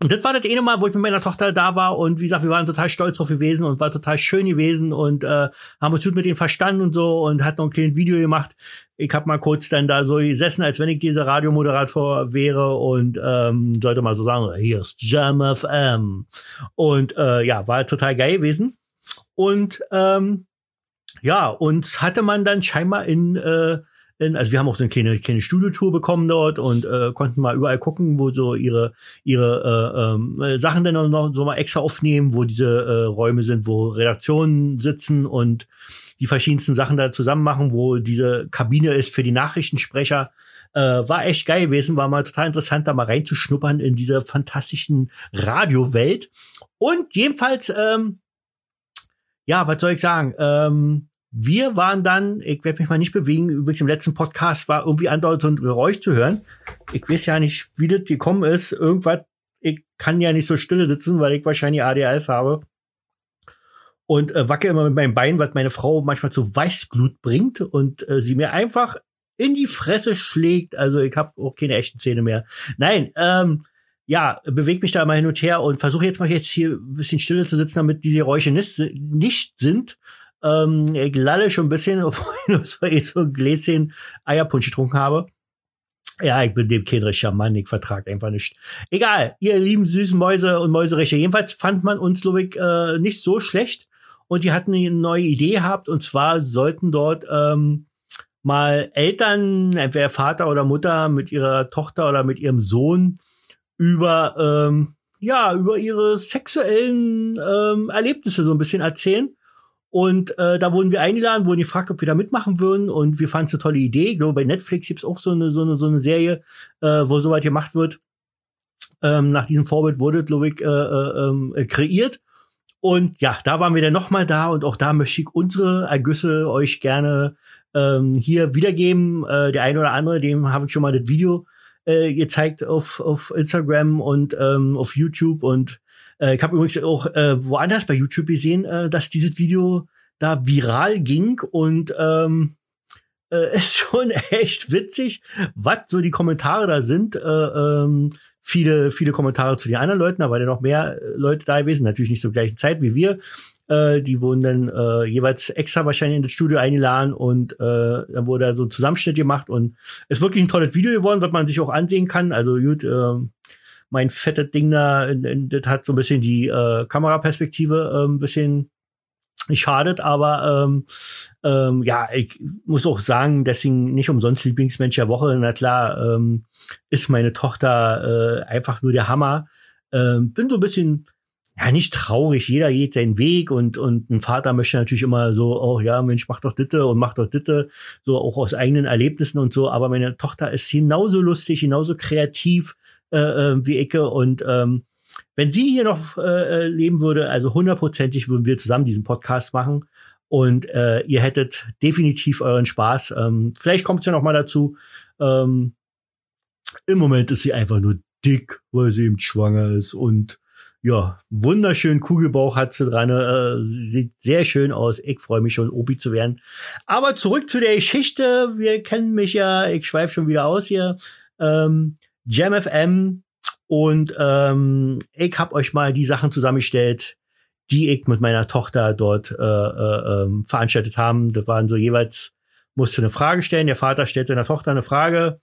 und das war das eine Mal, wo ich mit meiner Tochter da war und wie gesagt, wir waren total stolz drauf gewesen und war total schön gewesen und äh, haben uns gut mit denen verstanden und so und hat noch ein kleines Video gemacht. Ich habe mal kurz dann da so gesessen, als wenn ich dieser Radiomoderator wäre und ähm, sollte mal so sagen, hier ist Jam FM. Und äh, ja, war total geil gewesen. Und ähm, ja, uns hatte man dann scheinbar in äh, in, also wir haben auch so eine kleine, kleine Studiotour bekommen dort und äh, konnten mal überall gucken, wo so ihre ihre äh, ähm, Sachen dann noch so mal extra aufnehmen, wo diese äh, Räume sind, wo Redaktionen sitzen und die verschiedensten Sachen da zusammen machen, wo diese Kabine ist für die Nachrichtensprecher. Äh, war echt geil gewesen, war mal total interessant, da mal reinzuschnuppern in diese fantastischen Radiowelt. Und jedenfalls, ähm, ja, was soll ich sagen? Ähm, wir waren dann, ich werde mich mal nicht bewegen, übrigens im letzten Podcast war irgendwie andauernd so ein Geräusch zu hören. Ich weiß ja nicht, wie das gekommen ist. Irgendwas, ich kann ja nicht so stille sitzen, weil ich wahrscheinlich ADHS habe. Und äh, wacke immer mit meinem Bein, was meine Frau manchmal zu Weißglut bringt und äh, sie mir einfach in die Fresse schlägt. Also ich habe auch keine echten Zähne mehr. Nein, ähm, ja, bewege mich da mal hin und her und versuche jetzt mal jetzt hier ein bisschen stille zu sitzen, damit diese Geräusche nicht, nicht sind. Ähm, ich lalle schon ein bisschen, obwohl ich nur so, ein Gläschen Eierpunsch getrunken habe. Ja, ich bin dem kein richtiger Mann, ich vertrag einfach nicht. Egal, ihr lieben süßen Mäuse und Mäuseriche. Jedenfalls fand man uns, glaube ich, äh, nicht so schlecht. Und die hatten eine neue Idee gehabt. Und zwar sollten dort ähm, mal Eltern, entweder Vater oder Mutter, mit ihrer Tochter oder mit ihrem Sohn über, ähm, ja, über ihre sexuellen ähm, Erlebnisse so ein bisschen erzählen. Und äh, da wurden wir eingeladen, wurden gefragt, ob wir da mitmachen würden. Und wir fanden es eine tolle Idee. Ich glaube, bei Netflix gibt's auch so eine, so eine, so eine Serie, äh, wo soweit gemacht wird. Ähm, nach diesem Vorbild wurde, glaube ich, äh, äh, ähm, kreiert. Und ja, da waren wir dann nochmal da und auch da möchte ich unsere Ergüsse euch gerne ähm, hier wiedergeben. Äh, der eine oder andere, dem habe ich schon mal das Video äh, gezeigt auf, auf Instagram und ähm, auf YouTube und äh, ich habe übrigens auch äh, woanders bei YouTube gesehen, äh, dass dieses Video da viral ging und ähm, äh, ist schon echt witzig, was so die Kommentare da sind. Äh, ähm, viele, viele Kommentare zu den anderen Leuten, da waren ja noch mehr äh, Leute da gewesen, natürlich nicht zur gleichen Zeit wie wir. Äh, die wurden dann äh, jeweils extra wahrscheinlich in das Studio eingeladen und äh, dann wurde da so ein Zusammenschnitt gemacht und ist wirklich ein tolles Video geworden, was man sich auch ansehen kann. Also gut, äh, mein fettes Ding da, das hat so ein bisschen die äh, Kameraperspektive äh, ein bisschen schadet, aber ähm, ähm, ja, ich muss auch sagen, deswegen nicht umsonst Lieblingsmensch der Woche. Na klar, ähm, ist meine Tochter äh, einfach nur der Hammer. Ähm, bin so ein bisschen ja nicht traurig, jeder geht seinen Weg und und ein Vater möchte natürlich immer so, oh ja, Mensch, mach doch ditte und mach doch ditte, so auch aus eigenen Erlebnissen und so, aber meine Tochter ist genauso lustig, genauso kreativ, äh, äh, wie Ecke. Und ähm, wenn sie hier noch äh, leben würde, also hundertprozentig würden wir zusammen diesen Podcast machen. Und äh, ihr hättet definitiv euren Spaß. Ähm, vielleicht kommt es ja noch mal dazu. Ähm, Im Moment ist sie einfach nur dick, weil sie eben schwanger ist und ja, wunderschön Kugelbauch hat sie dran, äh, sieht sehr schön aus. Ich freue mich schon, Opi zu werden. Aber zurück zu der Geschichte. Wir kennen mich ja, ich schweife schon wieder aus hier. Ähm, JamFM und ähm, ich habe euch mal die Sachen zusammengestellt, die ich mit meiner Tochter dort äh, äh, ähm, veranstaltet haben. Das waren so jeweils, musste eine Frage stellen. Der Vater stellt seiner Tochter eine Frage.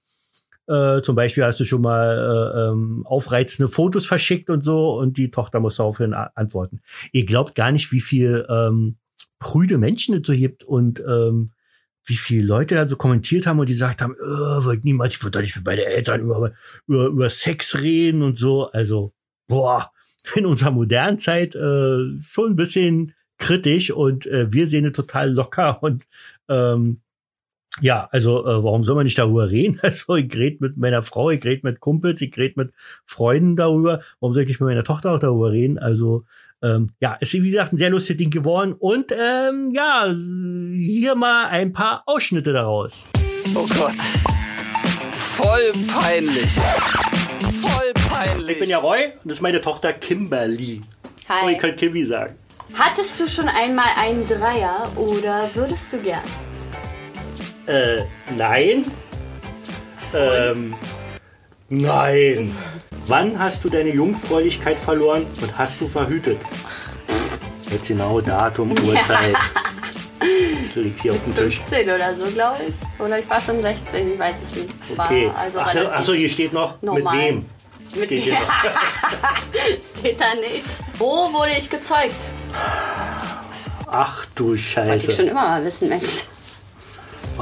Äh, zum Beispiel hast du schon mal äh, ähm, aufreizende Fotos verschickt und so und die Tochter muss daraufhin antworten. Ihr glaubt gar nicht, wie viel ähm, prüde Menschen es so gibt und ähm, wie viele Leute da so kommentiert haben und die gesagt haben, äh, wollte niemals, ich würde nicht mit meinen Eltern über, über, über Sex reden und so. Also, boah, in unserer modernen Zeit äh, schon ein bisschen kritisch und äh, wir sehen es total locker und ähm, ja, also äh, warum soll man nicht darüber reden? Also ich rede mit meiner Frau, ich rede mit Kumpels, ich rede mit Freunden darüber. Warum soll ich nicht mit meiner Tochter auch darüber reden? Also ähm, ja, ist wie gesagt ein sehr lustiges Ding geworden. Und ähm, ja, hier mal ein paar Ausschnitte daraus. Oh Gott. Voll peinlich. Voll peinlich. Ich bin ja Roy und das ist meine Tochter Kimberly. Hi. Oh, ich kann Kimmy sagen. Hattest du schon einmal einen Dreier oder würdest du gern? Äh, nein. Ähm, nein. Wann hast du deine Jungfräulichkeit verloren und hast du verhütet? Jetzt genau Datum, Uhrzeit. Das liegt hier auf dem Tisch. 15 oder so, glaube ich. Oder ich war schon 16, ich weiß es nicht. War Okay. also Ach, so, relativ ach so, hier steht noch, normal. mit wem? Mit steht hier. Steht da nicht. Wo wurde ich gezeugt? Ach du Wollte ich schon Scheiße. immer mal wissen, Mensch.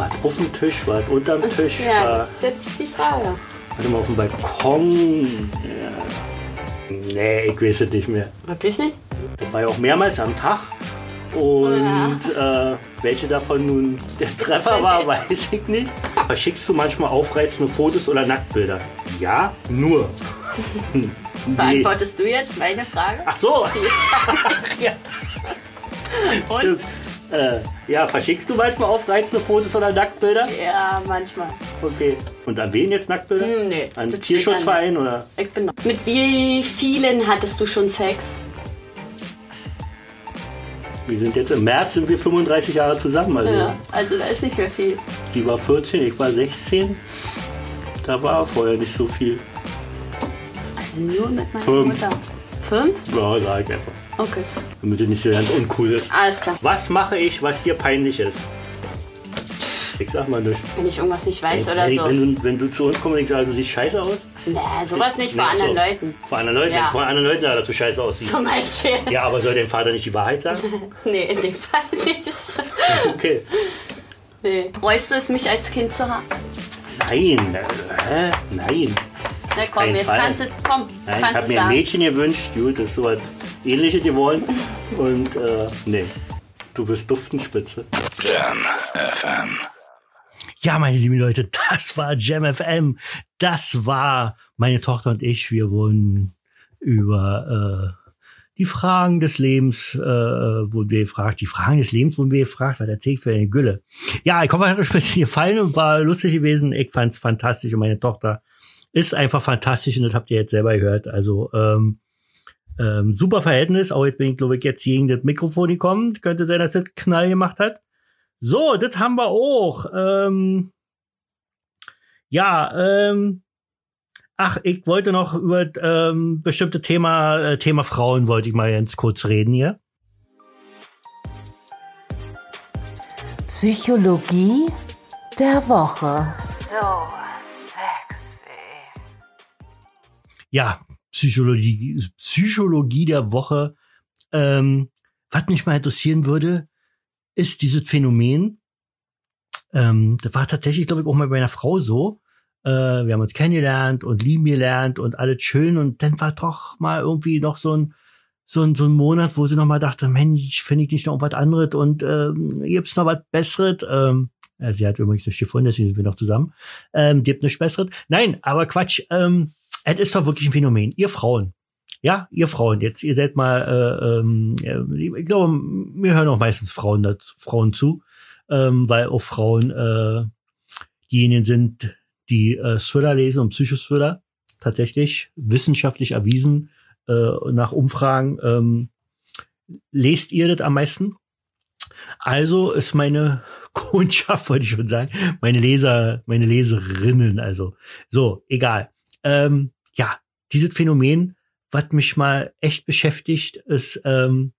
War es auf dem Tisch, war es unterm Tisch, Ja, war, das ist jetzt die Frage. warte mal, auf dem Balkon. Ja. Nee, ich weiß es nicht mehr. Wirklich nicht? Das war ja auch mehrmals am Tag. Und äh, welche davon nun der Treffer war, weiß ich nicht. Verschickst du manchmal aufreizende Fotos oder Nacktbilder? Ja, nur. Nee. Beantwortest du jetzt meine Frage? Ach so. Ja. Stimmt. Äh, ja, verschickst du manchmal aufreizende Fotos oder Nacktbilder? ja, manchmal. Okay. Und an wen jetzt Nacktbilder? Hm, nee, An das Tierschutzverein oder? Ich bin noch. Mit wie vielen hattest du schon Sex? Wir sind jetzt im März, sind wir 35 Jahre zusammen. Also Ja, also da ist nicht mehr viel. sie war 14, ich war 16. Da war vorher nicht so viel. Also nur mit meiner Fünf. Mutter. Fünf? Ja, sag ich einfach. Okay. Damit es nicht so ganz uncool ist. Alles klar. Was mache ich, was dir peinlich ist? Ich sag mal nicht. Wenn ich irgendwas nicht weiß oder Hey, so. wenn, du, wenn du zu uns kommst und ich sage, du siehst scheiße aus? Nee, sowas nicht vor anderen so. Leuten. Vor anderen Leuten? Ja. Vor anderen Leuten, dass du scheiße aussiehst. Zum Beispiel. Ja, aber soll dein Vater nicht die Wahrheit sagen? Nee, in dem Fall nicht. Okay. Nee. Freust du es, mich als Kind zu haben? Nein. Hä? Nein. Na komm, jetzt Fall. kannst du, komm, Nein, ich kannst habe du mir ein sagen. Mädchen gewünscht. Gut, das ist so was ähnliches geworden. Und äh, nee, du bist Duftenspitze. Jam FM. Ja, meine lieben Leute, das war Jam FM. Das war meine Tochter und ich. Wir wurden über äh, die Fragen des Lebens, äh, wurden wir gefragt. Die Fragen des Lebens wurden wir gefragt. Was erzählt für eine Gülle? Ja, ich hoffe, es hat euch ein bisschen gefallen und war lustig gewesen. Ich fand's fantastisch und meine Tochter ist einfach fantastisch und das habt ihr jetzt selber gehört. Also ähm, ähm, super Verhältnis. Auch jetzt bin ich, glaube ich, jetzt gegen das Mikrofon gekommen. Könnte sein, dass das Knall gemacht hat. So, das haben wir auch. Ähm, ja, ähm, ach, ich wollte noch über ähm, bestimmte Thema, äh, Thema Frauen wollte ich mal ganz kurz reden hier. Psychologie der Woche. So Ja, Psychologie, Psychologie der Woche. Ähm, was mich mal interessieren würde, ist dieses Phänomen. Ähm, das war tatsächlich, glaube ich, auch mal bei meiner Frau so. Äh, wir haben uns kennengelernt und lieben gelernt und alles schön. Und dann war doch mal irgendwie noch so ein, so ein, so ein Monat, wo sie noch mal dachte, Mensch, finde ich nicht noch was anderes und ähm, gibt's noch was Besseres? Ähm, äh, sie hat übrigens nicht gefunden, deswegen sind wir noch zusammen. Ähm, gibt nichts Besseres. Nein, aber Quatsch. Ähm, es ist doch wirklich ein Phänomen. Ihr Frauen. Ja, ihr Frauen jetzt, ihr seid mal, äh, ja, ich glaube, mir hören auch meistens Frauen, das, Frauen zu, ähm, weil auch Frauen äh, diejenigen sind, die äh, Thriller lesen und Psychothriller, tatsächlich wissenschaftlich erwiesen, äh, nach Umfragen. Ähm, lest ihr das am meisten? Also ist meine Kundschaft, wollte ich schon sagen, meine Leser, meine Leserinnen, also so, egal. Ähm, ja, dieses Phänomen, was mich mal echt beschäftigt, ist, ähm,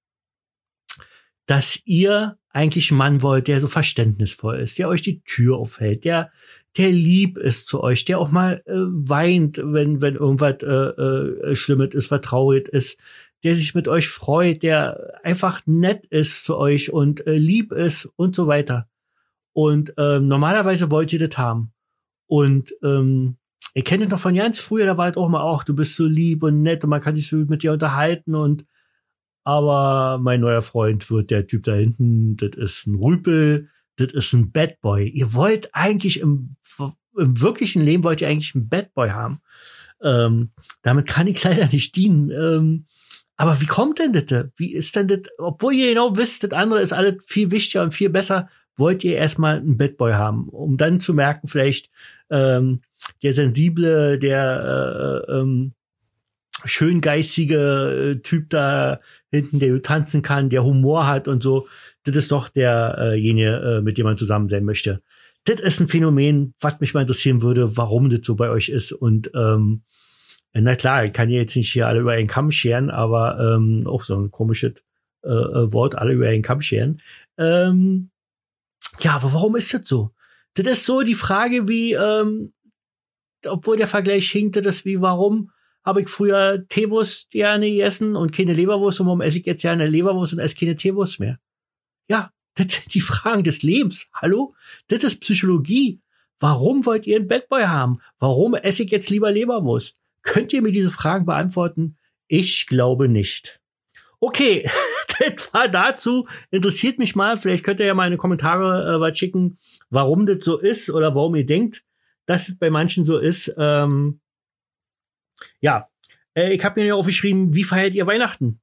dass ihr eigentlich einen Mann wollt, der so verständnisvoll ist, der euch die Tür aufhält, der der lieb ist zu euch, der auch mal äh, weint, wenn wenn irgendwas äh, äh, Schlimmes ist, was ist, der sich mit euch freut, der einfach nett ist zu euch und äh, lieb ist und so weiter. Und ähm, normalerweise wollt ihr das haben. Und ähm, ich kenne das noch von ganz früher, da war halt auch mal auch, du bist so lieb und nett und man kann sich so mit dir unterhalten und aber mein neuer Freund wird der Typ da hinten, das ist ein Rüpel, das ist ein Bad Boy. Ihr wollt eigentlich im, im wirklichen Leben wollt ihr eigentlich einen Bad Boy haben. Ähm, damit kann ich leider nicht dienen. Ähm, aber wie kommt denn das? Wie ist denn das? Obwohl ihr genau wisst, das andere ist alles viel wichtiger und viel besser, wollt ihr erstmal einen Bad Boy haben, um dann zu merken, vielleicht ähm, der sensible, der äh, ähm, schöngeistige äh, Typ da hinten, der tanzen kann, der Humor hat und so, das ist doch derjenige, äh, mit dem man zusammen sein möchte. Das ist ein Phänomen, was mich mal interessieren würde, warum das so bei euch ist. Und ähm, na klar, ich kann ja jetzt nicht hier alle über einen Kamm scheren, aber ähm, auch so ein komisches äh, äh, Wort, alle über einen Kamm scheren. Ähm, ja, aber warum ist das so? Das ist so die Frage wie, ähm, obwohl der Vergleich hinkt, das wie, warum habe ich früher Teewurst gerne gegessen und keine Leberwurst und warum esse ich jetzt gerne Leberwurst und esse keine Teewurst mehr? Ja, das sind die Fragen des Lebens. Hallo? Das ist Psychologie. Warum wollt ihr einen Bad Boy haben? Warum esse ich jetzt lieber Leberwurst? Könnt ihr mir diese Fragen beantworten? Ich glaube nicht. Okay, das war dazu. Interessiert mich mal. Vielleicht könnt ihr ja mal in die Kommentare äh, was schicken, warum das so ist oder warum ihr denkt, dass es bei manchen so ist. Ähm, ja, äh, ich habe mir ja aufgeschrieben, wie feiert ihr Weihnachten?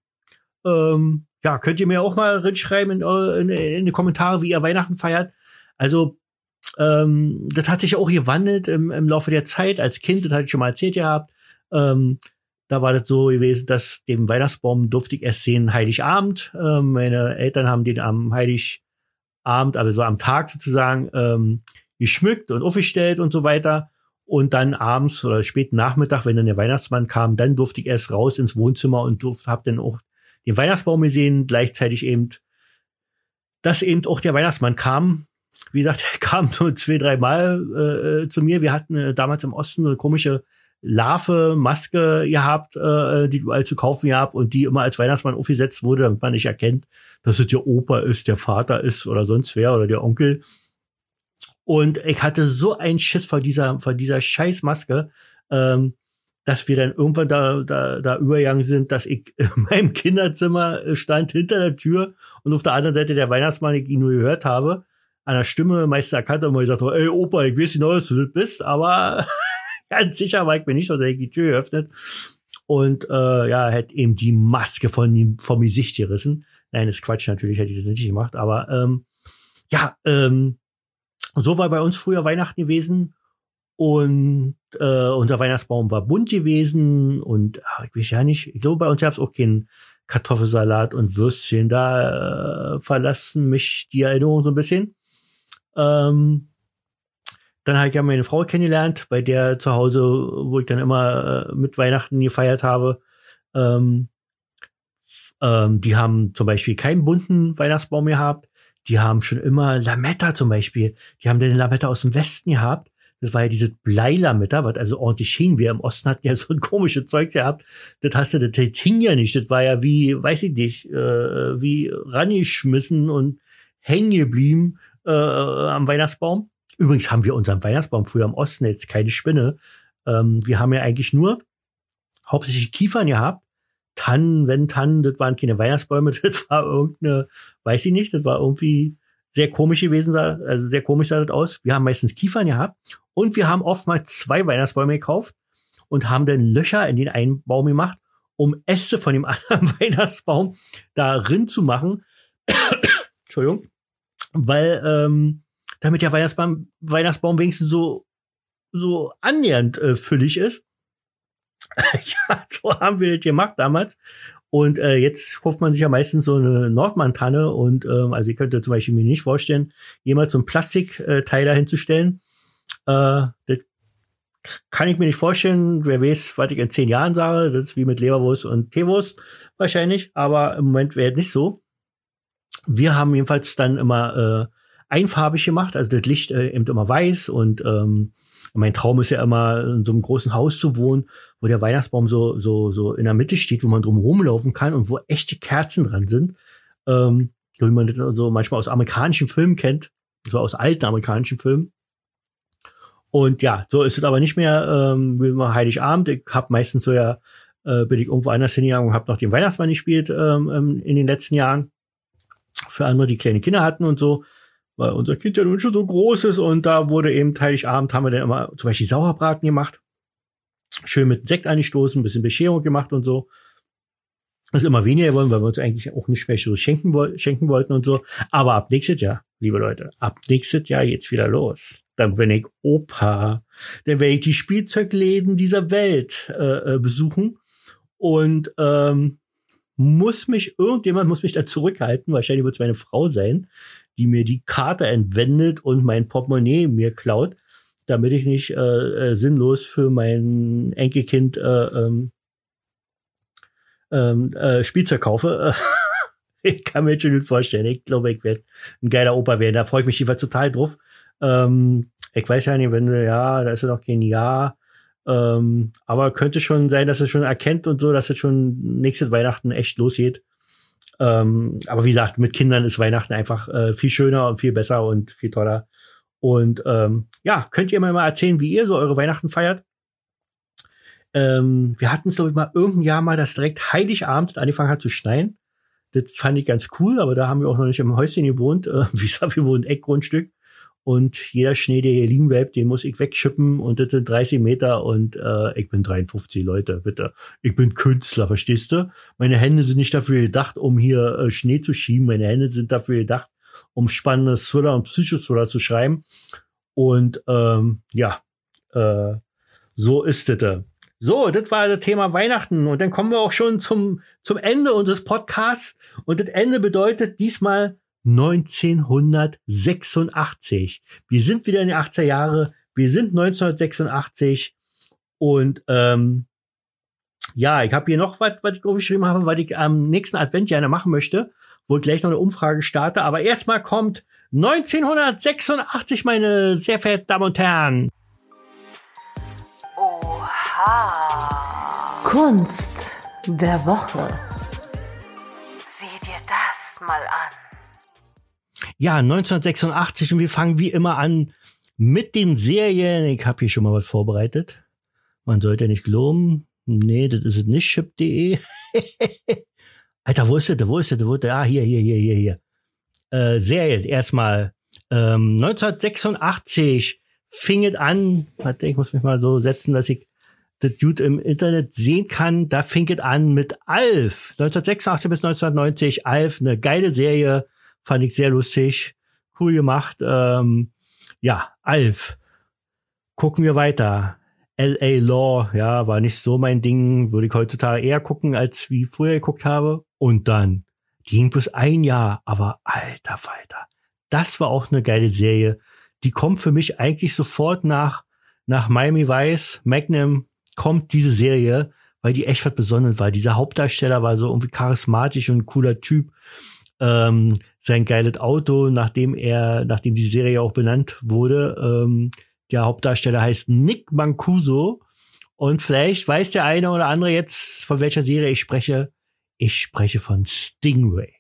Ähm, ja, könnt ihr mir auch mal reinschreiben in, in, in die Kommentare, wie ihr Weihnachten feiert. Also, ähm, das hat sich auch gewandelt im, im Laufe der Zeit. Als Kind, das hatte ich schon mal erzählt gehabt, ähm, da war das so gewesen, dass den Weihnachtsbaum durfte ich erst sehen Heiligabend. Ähm, meine Eltern haben den am Heiligabend, also am Tag sozusagen, ähm, geschmückt und aufgestellt und so weiter. Und dann abends oder späten Nachmittag, wenn dann der Weihnachtsmann kam, dann durfte ich erst raus ins Wohnzimmer und durfte, hab dann auch den Weihnachtsbaum gesehen, gleichzeitig eben, dass eben auch der Weihnachtsmann kam. Wie gesagt, er kam so zwei, drei Mal äh, äh, zu mir. Wir hatten äh, damals im Osten eine komische Larve, Maske gehabt, äh, die du all zu kaufen gehabt und die immer als Weihnachtsmann aufgesetzt wurde, damit man nicht erkennt, dass es der Opa ist, der Vater ist oder sonst wer oder der Onkel. Und ich hatte so einen Schiss vor dieser, vor dieser scheiß Maske, ähm, dass wir dann irgendwann da, da, da übergegangen sind, dass ich in meinem Kinderzimmer stand hinter der Tür und auf der anderen Seite der Weihnachtsmann, ich ihn nur gehört habe, an der Stimme meist erkannt und gesagt habe, ey Opa, ich weiß nicht, dass du das bist, aber ganz sicher war ich mir nicht, dass er die Tür geöffnet. Und äh, ja, hätte eben die Maske von ihm vom Gesicht gerissen. Nein, ist Quatsch, natürlich hätte ich das nicht gemacht, aber ähm, ja, ähm, so war bei uns früher Weihnachten gewesen. Und äh, unser Weihnachtsbaum war bunt gewesen. Und ach, ich weiß ja nicht, ich glaube, bei uns gab es auch keinen Kartoffelsalat und Würstchen. Da äh, verlassen mich die Erinnerungen so ein bisschen. Ähm, dann habe ich ja meine Frau kennengelernt, bei der zu Hause, wo ich dann immer äh, mit Weihnachten gefeiert habe. Ähm, ähm, die haben zum Beispiel keinen bunten Weihnachtsbaum gehabt die haben schon immer Lametta zum Beispiel. Die haben den Lametta aus dem Westen gehabt. Das war ja dieses Bleilametta, was also ordentlich hing. Wir im Osten hatten ja so ein komisches Zeug gehabt. Das hast du, das hing ja nicht. Das war ja wie, weiß ich nicht, äh, wie rangeschmissen und hängen geblieben äh, am Weihnachtsbaum. Übrigens haben wir unseren Weihnachtsbaum früher im Osten jetzt keine Spinne. Ähm, wir haben ja eigentlich nur hauptsächlich Kiefern gehabt Tannen, wenn Tannen, das waren keine Weihnachtsbäume, das war irgendeine, weiß ich nicht, das war irgendwie sehr komisch gewesen, also sehr komisch sah das aus. Wir haben meistens Kiefern gehabt und wir haben oftmals zwei Weihnachtsbäume gekauft und haben dann Löcher in den einen Baum gemacht, um Äste von dem anderen Weihnachtsbaum darin zu machen. Entschuldigung. Weil, ähm, damit der Weihnachtsbaum, Weihnachtsbaum wenigstens so, so annähernd äh, füllig ist. ja, so haben wir das gemacht damals. Und äh, jetzt hofft man sich ja meistens so eine Nordmann-Tanne und ähm, also ich könnte zum Beispiel mir nicht vorstellen, jemals so ein Plastikteil dahin zu stellen. Äh, das kann ich mir nicht vorstellen. Wer weiß, was ich in zehn Jahren sage. Das ist wie mit Leberwurst und Teewurst wahrscheinlich. Aber im Moment wäre es nicht so. Wir haben jedenfalls dann immer äh, einfarbig gemacht, also das Licht äh, eben immer weiß und ähm, mein Traum ist ja immer, in so einem großen Haus zu wohnen, wo der Weihnachtsbaum so, so, so in der Mitte steht, wo man drum rumlaufen kann und wo echte Kerzen dran sind. Ähm, wie man das so manchmal aus amerikanischen Filmen kennt. so aus alten amerikanischen Filmen. Und ja, so ist es aber nicht mehr ähm, wie immer Heiligabend. Ich habe meistens so ja, äh, bin ich irgendwo anders hingegangen und habe noch den Weihnachtsmann gespielt ähm, ähm, in den letzten Jahren. Für andere, die kleine Kinder hatten und so, weil unser Kind ja nun schon so groß ist und da wurde eben Heiligabend, haben wir dann immer zum Beispiel Sauerbraten gemacht. Schön mit Sekt angestoßen, ein bisschen Bescherung gemacht und so. Das immer weniger wollen, weil wir uns eigentlich auch nicht mehr so schenken, schenken wollten und so. Aber ab nächstes Jahr, liebe Leute, ab nächstes Jahr geht's wieder los. Dann bin ich Opa. Dann werde ich die Spielzeugläden dieser Welt äh, äh, besuchen und ähm, muss mich, irgendjemand muss mich da zurückhalten, wahrscheinlich wird es meine Frau sein, die mir die Karte entwendet und mein Portemonnaie mir klaut, damit ich nicht äh, äh, sinnlos für mein Enkelkind äh, ähm, ähm, äh, Spielzeug kaufe. ich kann mir schon gut vorstellen. Ich glaube, ich werde ein geiler Opa werden. Da freue ich mich jedenfalls total drauf. Ähm, ich weiß ja nicht, wenn du, ja, da ist ja noch kein Jahr. Ähm, aber könnte schon sein, dass es schon erkennt und so, dass es schon nächstes Weihnachten echt losgeht. Ähm, aber wie gesagt, mit Kindern ist Weihnachten einfach äh, viel schöner und viel besser und viel toller. Und ähm, ja, könnt ihr mir mal erzählen, wie ihr so eure Weihnachten feiert? Ähm, wir hatten es, glaube ich, mal irgendein Jahr mal, dass direkt Heiligabend angefangen hat zu schneien. Das fand ich ganz cool, aber da haben wir auch noch nicht im Häuschen gewohnt. Äh, wie gesagt, wir wohnen Eckgrundstück. Und jeder Schnee, der hier liegen bleibt, den muss ich wegschippen und das sind 30 Meter und äh, ich bin 53 Leute, bitte. Ich bin Künstler, verstehst du? Meine Hände sind nicht dafür gedacht, um hier äh, Schnee zu schieben. Meine Hände sind dafür gedacht, um spannende Thriller und Psychothriller zu schreiben. Und ähm, ja, äh, so ist das. So, das war das Thema Weihnachten. Und dann kommen wir auch schon zum, zum Ende unseres Podcasts. Und das Ende bedeutet diesmal 1986. Wir sind wieder in den 80er Jahre. Wir sind 1986 und ähm, ja, ich habe hier noch was, was ich aufgeschrieben habe, weil ich am nächsten Advent gerne machen möchte, wo ich gleich noch eine Umfrage starte. Aber erstmal kommt 1986, meine sehr verehrten Damen und Herren. Oha. Kunst der Woche. Sieh dir das mal an. Ja, 1986 und wir fangen wie immer an mit den Serien. Ich habe hier schon mal was vorbereitet. Man sollte nicht glauben. Nee, das ist es nicht, chip.de. Alter, wo ist das? Wo ist das? Wo ist das? Ah, hier, hier, hier, hier, hier. Äh, Serien, erstmal. Ähm, 1986 fing es an. Warte, ich muss mich mal so setzen, dass ich das Dude im Internet sehen kann. Da fing es an mit Alf. 1986 bis 1990. Alf, eine geile Serie Fand ich sehr lustig. Cool gemacht. Ähm, ja, Alf. Gucken wir weiter. L.A. Law, ja, war nicht so mein Ding. Würde ich heutzutage eher gucken, als wie früher geguckt habe. Und dann, ging bloß ein Jahr, aber alter Falter. Das war auch eine geile Serie. Die kommt für mich eigentlich sofort nach, nach Miami Vice, Magnum, kommt diese Serie, weil die echt was Besonderes war. Dieser Hauptdarsteller war so irgendwie charismatisch und cooler Typ. Ähm, sein geiles Auto, nachdem er, nachdem die Serie auch benannt wurde. Ähm, der Hauptdarsteller heißt Nick Mancuso. Und vielleicht weiß der eine oder andere jetzt, von welcher Serie ich spreche. Ich spreche von Stingray.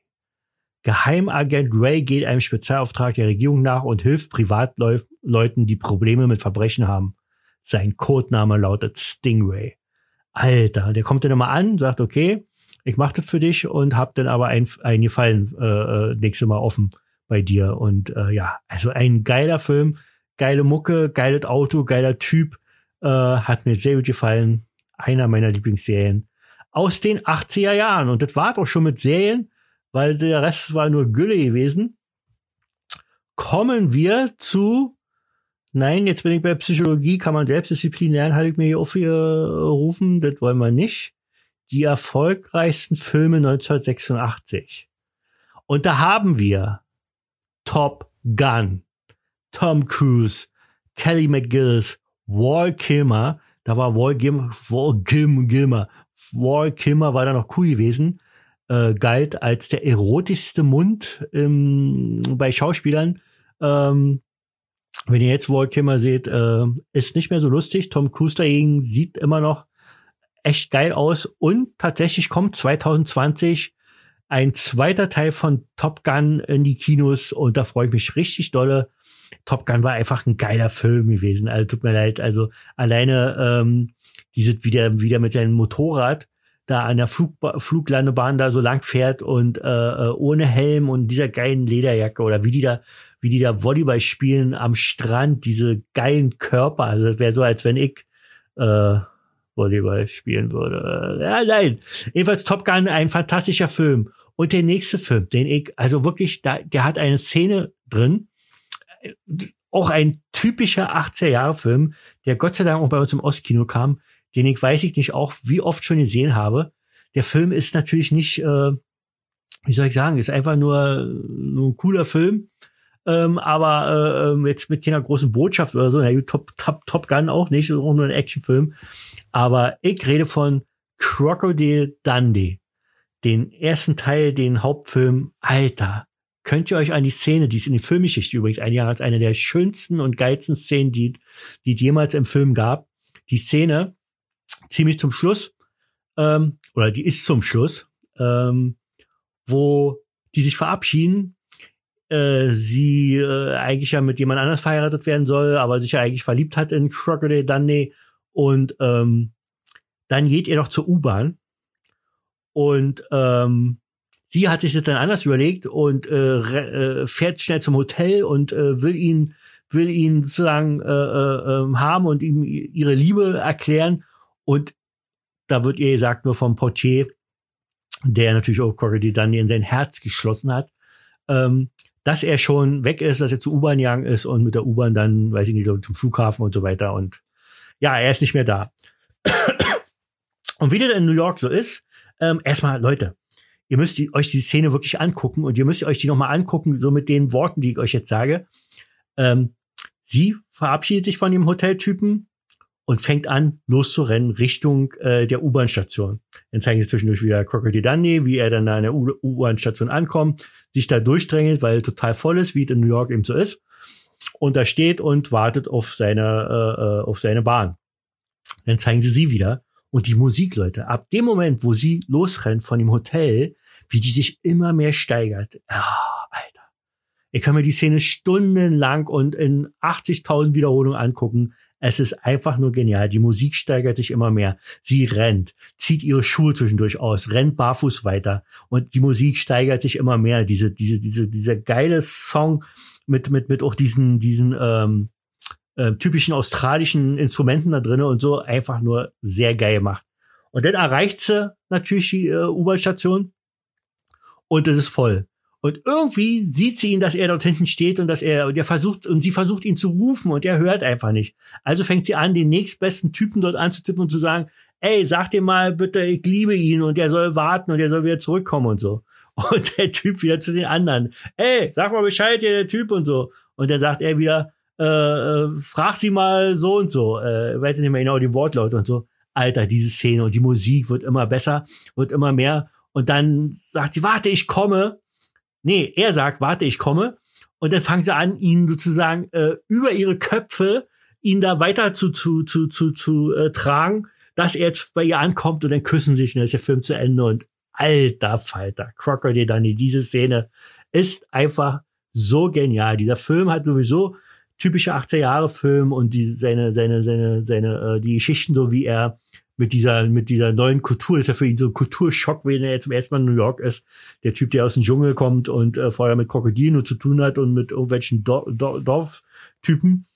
Geheimagent Ray geht einem Spezialauftrag der Regierung nach und hilft Privatleuten, die Probleme mit Verbrechen haben. Sein Codename lautet Stingray. Alter, der kommt dann immer an, sagt, okay, ich mach das für dich und hab dann aber ein, ein Gefallen äh, äh, nächstes Mal offen bei dir. Und äh, ja, also ein geiler Film, geile Mucke, geiles Auto, geiler Typ, äh, hat mir sehr gut gefallen. Einer meiner Lieblingsserien aus den 80er Jahren. Und das war doch schon mit Serien, weil der Rest war nur Gülle gewesen. Kommen wir zu Nein, jetzt bin ich bei Psychologie, kann man Selbstdisziplin lernen, hatte ich mir hier aufgerufen, das wollen wir nicht die erfolgreichsten Filme 1986. Und da haben wir Top Gun, Tom Cruise, Kelly McGillis, Wall Kilmer, da war Wall Kilmer, Wall Kilmer, Wall Kilmer war da noch cool gewesen, äh, galt als der erotischste Mund ähm, bei Schauspielern. Ähm, wenn ihr jetzt Wall Kilmer seht, äh, ist nicht mehr so lustig. Tom Cruise dagegen sieht immer noch echt geil aus und tatsächlich kommt 2020 ein zweiter Teil von Top Gun in die Kinos und da freue ich mich richtig dolle. Top Gun war einfach ein geiler Film gewesen. Also tut mir leid. Also alleine ähm, diese wieder wieder mit seinem Motorrad da an der Flug, Fluglandebahn da so lang fährt und äh, äh, ohne Helm und dieser geilen Lederjacke oder wie die da wie die da Volleyball spielen am Strand, diese geilen Körper. Also das wäre so, als wenn ich äh, Volleyball spielen würde. Ja, nein. Jedenfalls Top Gun, ein fantastischer Film. Und der nächste Film, den ich, also wirklich, da, der hat eine Szene drin, auch ein typischer 80er-Jahre-Film, der Gott sei Dank auch bei uns im Ostkino kam, den ich weiß ich nicht auch wie oft schon gesehen habe. Der Film ist natürlich nicht, äh, wie soll ich sagen, ist einfach nur, nur ein cooler Film. Ähm, aber äh, ähm, jetzt mit keiner großen Botschaft oder so. Na, Top, Top, Top Gun auch nicht, auch nur ein Actionfilm. Aber ich rede von Crocodile Dundee. Den ersten Teil, den Hauptfilm. Alter, könnt ihr euch an die Szene, die ist in die Filmgeschichte übrigens ein Jahr als eine der schönsten und geilsten Szenen, die, die es jemals im Film gab. Die Szene, ziemlich zum Schluss, ähm, oder die ist zum Schluss, ähm, wo die sich verabschieden, äh, sie äh, eigentlich ja mit jemand anders verheiratet werden soll, aber sich ja eigentlich verliebt hat in Crocodile Dundee und ähm, dann geht ihr noch zur U-Bahn und ähm, sie hat sich das dann anders überlegt und äh, äh, fährt schnell zum Hotel und äh, will ihn will ihn sozusagen äh, äh, ähm, haben und ihm ihre Liebe erklären und da wird ihr gesagt nur vom Portier, der natürlich auch Corridor Dundee in sein Herz geschlossen hat, ähm, dass er schon weg ist, dass er zur U-Bahn gegangen ist und mit der U-Bahn dann, weiß ich nicht, zum Flughafen und so weiter. Und ja, er ist nicht mehr da. und wie der in New York so ist, ähm, erstmal, Leute, ihr müsst die, euch die Szene wirklich angucken und ihr müsst euch die nochmal angucken, so mit den Worten, die ich euch jetzt sage. Ähm, sie verabschiedet sich von dem Hoteltypen, und fängt an, loszurennen Richtung äh, der U-Bahn-Station. Dann zeigen sie zwischendurch wieder Crocodile Dundee, wie er dann an der U-Bahn-Station ankommt, sich da durchdrängelt, weil total voll ist, wie es in New York eben so ist. Und da steht und wartet auf seine, äh, äh, auf seine Bahn. Dann zeigen sie sie wieder. Und die Musik, Leute, ab dem Moment, wo sie losrennt von dem Hotel, wie die sich immer mehr steigert. Ja, Alter. Ich kann mir die Szene stundenlang und in 80.000 Wiederholungen angucken. Es ist einfach nur genial. Die Musik steigert sich immer mehr. Sie rennt, zieht ihre Schuhe zwischendurch aus, rennt barfuß weiter und die Musik steigert sich immer mehr. Diese, diese, diese, dieser geile Song mit, mit, mit auch diesen, diesen, ähm, äh, typischen australischen Instrumenten da drinnen und so einfach nur sehr geil gemacht. Und dann erreicht sie natürlich die äh, U-Bahn-Station und es ist voll. Und irgendwie sieht sie ihn, dass er dort hinten steht und dass er, der versucht, und sie versucht ihn zu rufen und er hört einfach nicht. Also fängt sie an, den nächstbesten Typen dort anzutippen und zu sagen, ey, sag dir mal bitte, ich liebe ihn und er soll warten und er soll wieder zurückkommen und so. Und der Typ wieder zu den anderen, ey, sag mal Bescheid, der Typ und so. Und dann sagt er wieder, äh, äh, frag sie mal so und so, äh, weiß nicht mehr genau die Wortlaute und so. Alter, diese Szene und die Musik wird immer besser, wird immer mehr. Und dann sagt sie, warte, ich komme. Nee, er sagt, warte, ich komme. Und dann fangen sie an, ihn sozusagen äh, über ihre Köpfe ihn da weiter zu zu zu zu, zu äh, tragen, dass er jetzt bei ihr ankommt und dann küssen sich und dann ist der Film zu Ende und alter Falter, Crocodile Dundee, diese Szene ist einfach so genial. Dieser Film hat sowieso typische 80er Jahre Film und die seine seine seine seine äh, die Geschichten so wie er mit dieser, mit dieser neuen Kultur. Das ist ja für ihn so ein Kulturschock, wenn er jetzt zum ersten Mal in New York ist. Der Typ, der aus dem Dschungel kommt und äh, vorher mit Krokodilen nur zu tun hat und mit irgendwelchen Dor Dor Dorftypen.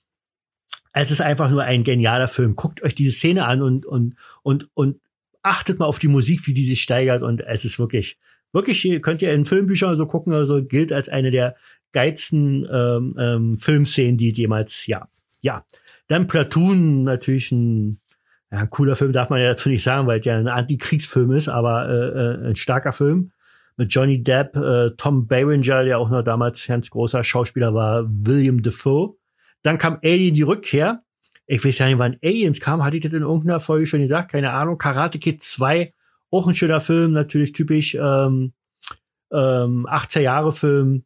Es ist einfach nur ein genialer Film. Guckt euch diese Szene an und, und, und, und achtet mal auf die Musik, wie die sich steigert. Und es ist wirklich, wirklich, könnt ihr in Filmbüchern so gucken, also gilt als eine der geilsten ähm, ähm, Filmszenen, die jemals, ja, ja. Dann Platoon, natürlich ein ja, ein cooler Film darf man ja dazu nicht sagen, weil es ja ein Antikriegsfilm ist, aber äh, äh, ein starker Film mit Johnny Depp, äh, Tom Berenger, der auch noch damals ganz großer Schauspieler war, William Defoe. Dann kam Alien die Rückkehr. Ich weiß ja nicht, wann Aliens kam. Hatte ich das in irgendeiner Folge schon gesagt? Keine Ahnung. Karate Kid 2, auch ein schöner Film, natürlich typisch ähm, ähm, 80er Jahre Film.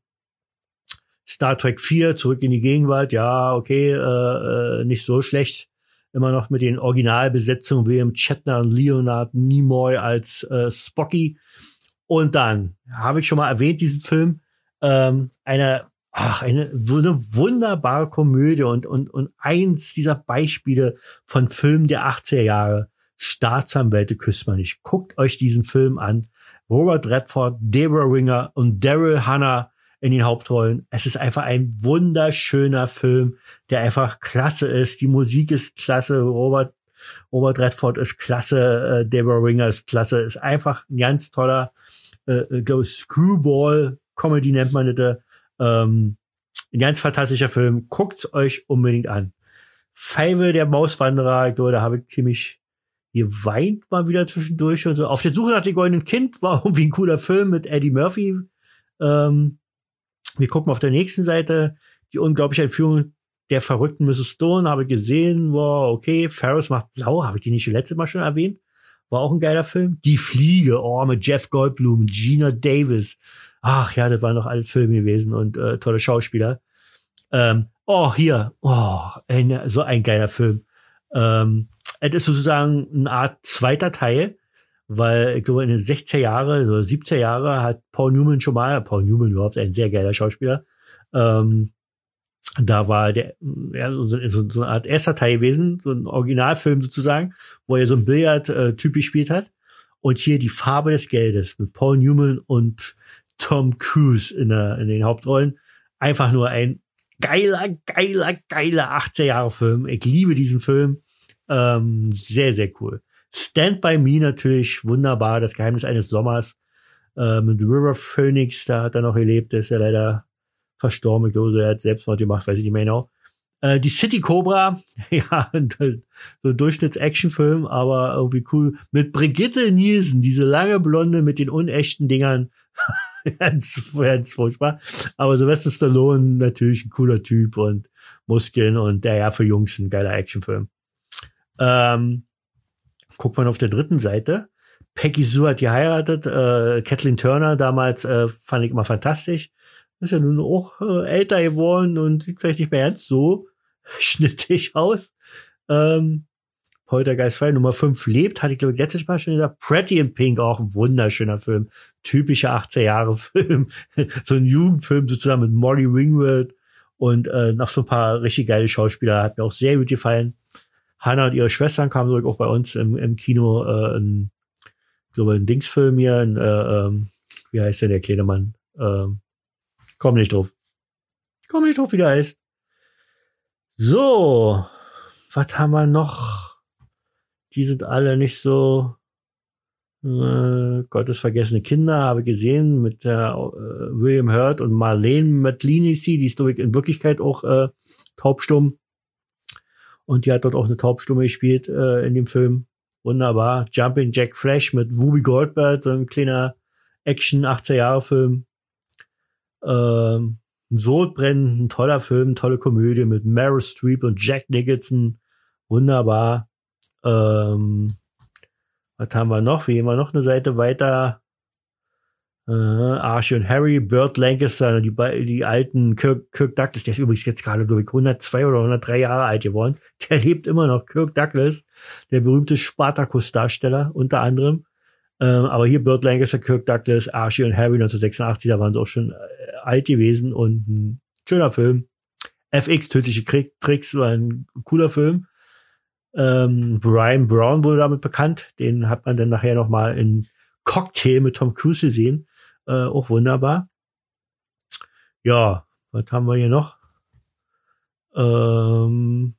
Star Trek 4, zurück in die Gegenwart. Ja, okay, äh, äh, nicht so schlecht immer noch mit den Originalbesetzungen William Shatner und Leonard Nimoy als äh, Spocky. Und dann habe ich schon mal erwähnt, diesen Film, ähm, eine, ach, eine, eine wunderbare Komödie und, und, und eins dieser Beispiele von Filmen der 80er Jahre. Staatsanwälte küsst man nicht. Guckt euch diesen Film an. Robert Redford, Deborah Ringer und Daryl Hannah in den Hauptrollen. Es ist einfach ein wunderschöner Film, der einfach klasse ist. Die Musik ist klasse. Robert, Robert Redford ist klasse. Äh, Deborah Ringer ist klasse. Ist einfach ein ganz toller, äh, ich glaube, Screwball Comedy nennt man das. Ähm, ein ganz fantastischer Film. Guckt's euch unbedingt an. Five der Mauswanderer, ich glaube, da habe ich ziemlich geweint mal wieder zwischendurch und so. Auf der Suche nach dem goldenen Kind war irgendwie ein cooler Film mit Eddie Murphy. Ähm, wir gucken auf der nächsten Seite die unglaubliche Entführung der verrückten Mrs. Stone, habe ich gesehen, wow, okay, Ferris macht blau, habe ich die nicht letztes Mal schon erwähnt? War auch ein geiler Film. Die Fliege, oh, mit Jeff Goldblum, Gina Davis. Ach ja, das waren noch alle Filme gewesen und äh, tolle Schauspieler. Ähm, oh, hier, oh, ein, so ein geiler Film. Ähm, es ist sozusagen eine Art zweiter Teil, weil ich glaube, in den 60er Jahre oder 70er Jahre hat Paul Newman schon mal, Paul Newman überhaupt ein sehr geiler Schauspieler, ähm, da war der ja, so, so, so eine Art erster Teil gewesen, so ein Originalfilm sozusagen, wo er so ein Billard-Typ äh, gespielt hat. Und hier die Farbe des Geldes mit Paul Newman und Tom Cruise in, der, in den Hauptrollen. Einfach nur ein geiler, geiler, geiler 80er-Jahre-Film. Ich liebe diesen Film. Ähm, sehr, sehr cool. Stand by Me natürlich wunderbar. Das Geheimnis eines Sommers äh, mit River Phoenix. Da hat er noch gelebt. Ist ja leider verstorben. Ich glaube, er hat Selbstmord gemacht, weiß ich nicht mehr genau. Äh, die City Cobra, ja, so ein Durchschnitts-Action-Film, aber irgendwie cool. Mit Brigitte Nielsen, diese lange Blonde mit den unechten Dingern. ganz, ganz furchtbar. Aber Sylvester Stallone natürlich ein cooler Typ und Muskeln und der ja für Jungs ein geiler Actionfilm. Ähm, guckt man auf der dritten Seite. Peggy Sue hat geheiratet. Äh, Kathleen Turner damals äh, fand ich immer fantastisch. Ist ja nun auch äh, älter geworden und sieht vielleicht nicht mehr ganz so schnittig aus. Ähm, Poltergeist 2 Nummer 5 lebt, hatte ich glaube ich letztes Mal schon gesagt. Pretty in Pink, auch ein wunderschöner Film. Typischer 18 Jahre Film. so ein Jugendfilm sozusagen mit Molly Ringwald und äh, noch so ein paar richtig geile Schauspieler. Hat mir auch sehr gut gefallen. Hannah und ihre Schwestern kamen zurück auch bei uns im, im Kino. Äh, ein, ich glaube, ein Dingsfilm hier. Ein, äh, ähm, wie heißt der, der kleine Mann? Ähm, komm nicht drauf. Komm nicht drauf, wie der heißt. So, was haben wir noch? die sind alle nicht so äh, Gottes vergessene Kinder, habe gesehen mit der äh, William Hurt und Marlene McLeany, die ist glaube ich in Wirklichkeit auch äh, taubstumm. Und die hat dort auch eine Taubstumme gespielt äh, in dem Film. Wunderbar. Jumping Jack Flash mit Ruby Goldberg, so ein kleiner Action 18 Jahre Film. Ähm, Sodbrennen, ein toller Film, tolle Komödie mit Meryl Streep und Jack Nicholson. Wunderbar. Ähm, was haben wir noch? Wie gehen wir noch eine Seite weiter? Äh, Archie und Harry, Burt Lancaster, die, die alten Kirk, Kirk Douglas, der ist übrigens jetzt gerade, glaube ich, 102 oder 103 Jahre alt geworden. Der lebt immer noch. Kirk Douglas, der berühmte Spartacus-Darsteller unter anderem. Ähm, aber hier Burt Lancaster, Kirk Douglas, Archie und Harry 1986, da waren sie auch schon äh, alt gewesen und ein schöner Film. FX, tödliche Tricks, war ein cooler Film. Ähm, Brian Brown wurde damit bekannt. Den hat man dann nachher noch mal in Cocktail mit Tom Cruise gesehen. Äh, auch wunderbar. Ja, was haben wir hier noch? Ähm,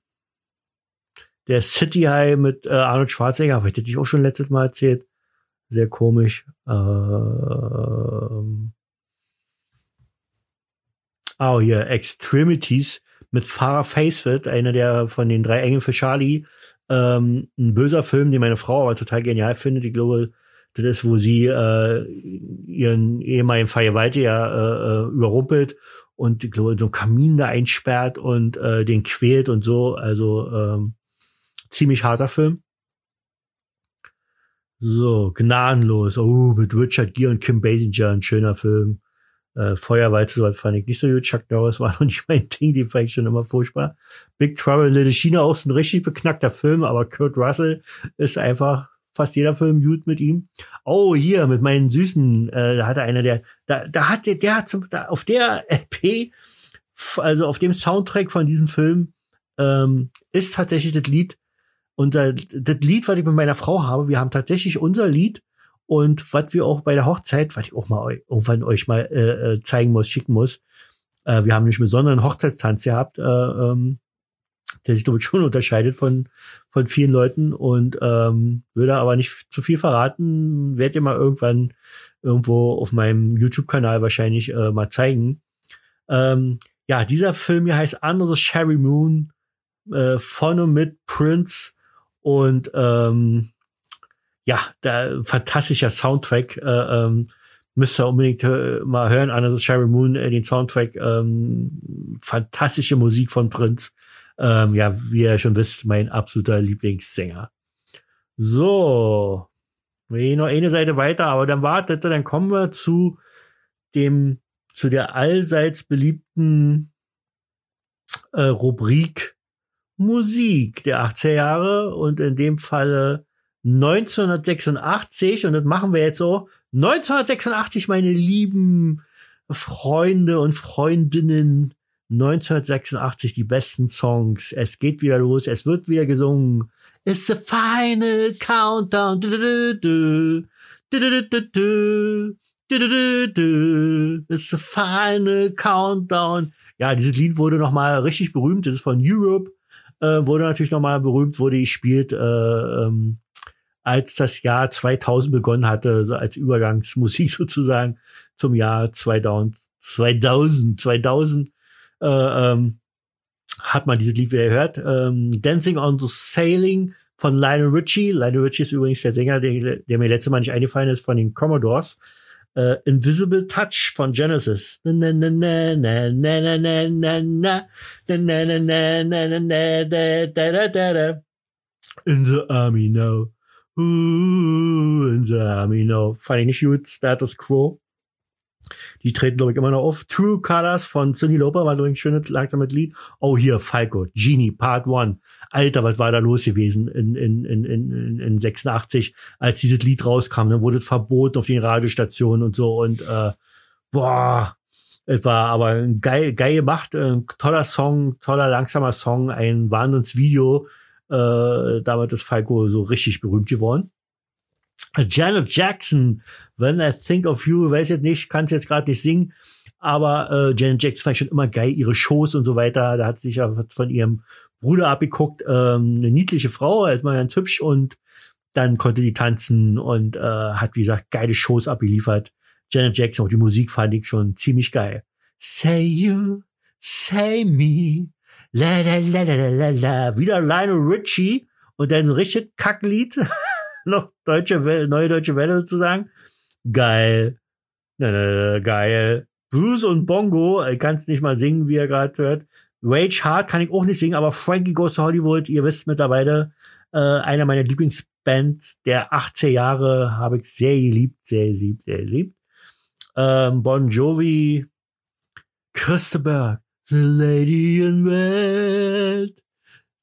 der City High mit äh, Arnold Schwarzenegger, habe ich das auch schon letztes Mal erzählt. Sehr komisch. Ähm, oh, hier, Extremities mit Farah Facefit, einer der von den drei Engeln für Charlie, ähm, ein böser Film, den meine Frau aber total genial findet. Ich glaube, das ist, wo sie äh, ihren ehemaligen Vergewaltiger äh, äh, überrumpelt und ich glaube, so einen Kamin da einsperrt und äh, den quält und so. Also ähm, ziemlich harter Film. So, gnadenlos. Oh, mit Richard Gere und Kim Basinger, ein schöner Film. Äh, Feuerwalze soweit fand ich nicht so gut. Chuck Norris war noch nicht mein Ding, die fand ich schon immer furchtbar. Big Trouble in Little China auch so ein richtig beknackter Film, aber Kurt Russell ist einfach fast jeder Film gut mit ihm. Oh, hier, mit meinen Süßen, äh, da hatte einer, der, da, da hat der, der hat zum, da, auf der LP, also auf dem Soundtrack von diesem Film, ähm, ist tatsächlich das Lied, unser, das Lied, was ich mit meiner Frau habe, wir haben tatsächlich unser Lied und was wir auch bei der Hochzeit, was ich auch mal irgendwann euch mal äh, äh, zeigen muss, schicken muss, äh, wir haben nicht einen besonderen Hochzeitstanz gehabt, äh, ähm, der sich, ich, schon unterscheidet von, von vielen Leuten und ähm, würde aber nicht zu viel verraten, werde ihr mal irgendwann irgendwo auf meinem YouTube-Kanal wahrscheinlich äh, mal zeigen. Ähm, ja, dieser Film hier heißt Under the Cherry Moon, äh, von und mit Prince und ähm, ja, da fantastischer Soundtrack. Äh, ähm, müsst ihr unbedingt äh, mal hören, Under the Cherry Moon, äh, den Soundtrack. Ähm, fantastische Musik von Prince. Ähm, ja, wie ihr schon wisst, mein absoluter Lieblingssänger. So, wir noch eine Seite weiter, aber dann wartet, dann kommen wir zu dem, zu der allseits beliebten äh, Rubrik Musik der 80er Jahre und in dem Falle 1986 und das machen wir jetzt so. 1986, meine lieben Freunde und Freundinnen, 1986 die besten Songs. Es geht wieder los, es wird wieder gesungen. It's the final countdown. It's the final countdown. Ja, dieses Lied wurde nochmal richtig berühmt. Das ist von Europe. Äh, wurde natürlich nochmal berühmt, wurde gespielt, äh, ähm, als das Jahr 2000 begonnen hatte, so als Übergangsmusik sozusagen zum Jahr 2000. 2000, 2000 äh, ähm, hat man dieses Lied wieder gehört. Ähm, Dancing on the Sailing von Lionel Richie. Lionel Richie ist übrigens der Sänger, der, der mir letzte Mal nicht eingefallen ist, von den Commodores. Äh, Invisible Touch von Genesis. In the Army Now. In the Army Now. Fand ich nicht gut. Status Quo. Die treten, glaube ich, immer noch auf. True Colors von Cindy Lauper war, ich, ein schönes, langsames Lied. Oh, hier, Falco, Genie, Part One. Alter, was war da los gewesen in, in, in, in, in 86, als dieses Lied rauskam. Dann wurde es verboten auf den Radiostationen und so. Und äh, boah, es war aber ein geil, geil gemacht, ein toller Song, toller, langsamer Song, ein Wahnsinnsvideo. Äh, damit ist Falco so richtig berühmt geworden. Janet Jackson, When I Think of You, weiß jetzt nicht, kann es jetzt gerade nicht singen, aber äh, Janet Jackson fand ich schon immer geil, ihre Shows und so weiter. Da hat sie sich ja von ihrem Bruder abgeguckt, ähm, eine niedliche Frau, erstmal ganz hübsch und dann konnte die tanzen und äh, hat, wie gesagt, geile Shows abgeliefert. Janet Jackson, auch die Musik fand ich schon ziemlich geil. Say you, say me, la la la la la la la. Wieder Lionel Richie und dann so ein richtig Kacklied. noch deutsche Welle, neue deutsche Welle sozusagen. Geil. Na, na, na, geil. Bruce und Bongo, ich kann es nicht mal singen, wie ihr gerade hört. Rage Hard kann ich auch nicht singen, aber Frankie Goes to Hollywood, ihr wisst mittlerweile, äh, einer meiner Lieblingsbands der 80er Jahre, habe ich sehr geliebt, sehr geliebt, sehr geliebt. Ähm, bon Jovi, Christopher, The Lady in Red.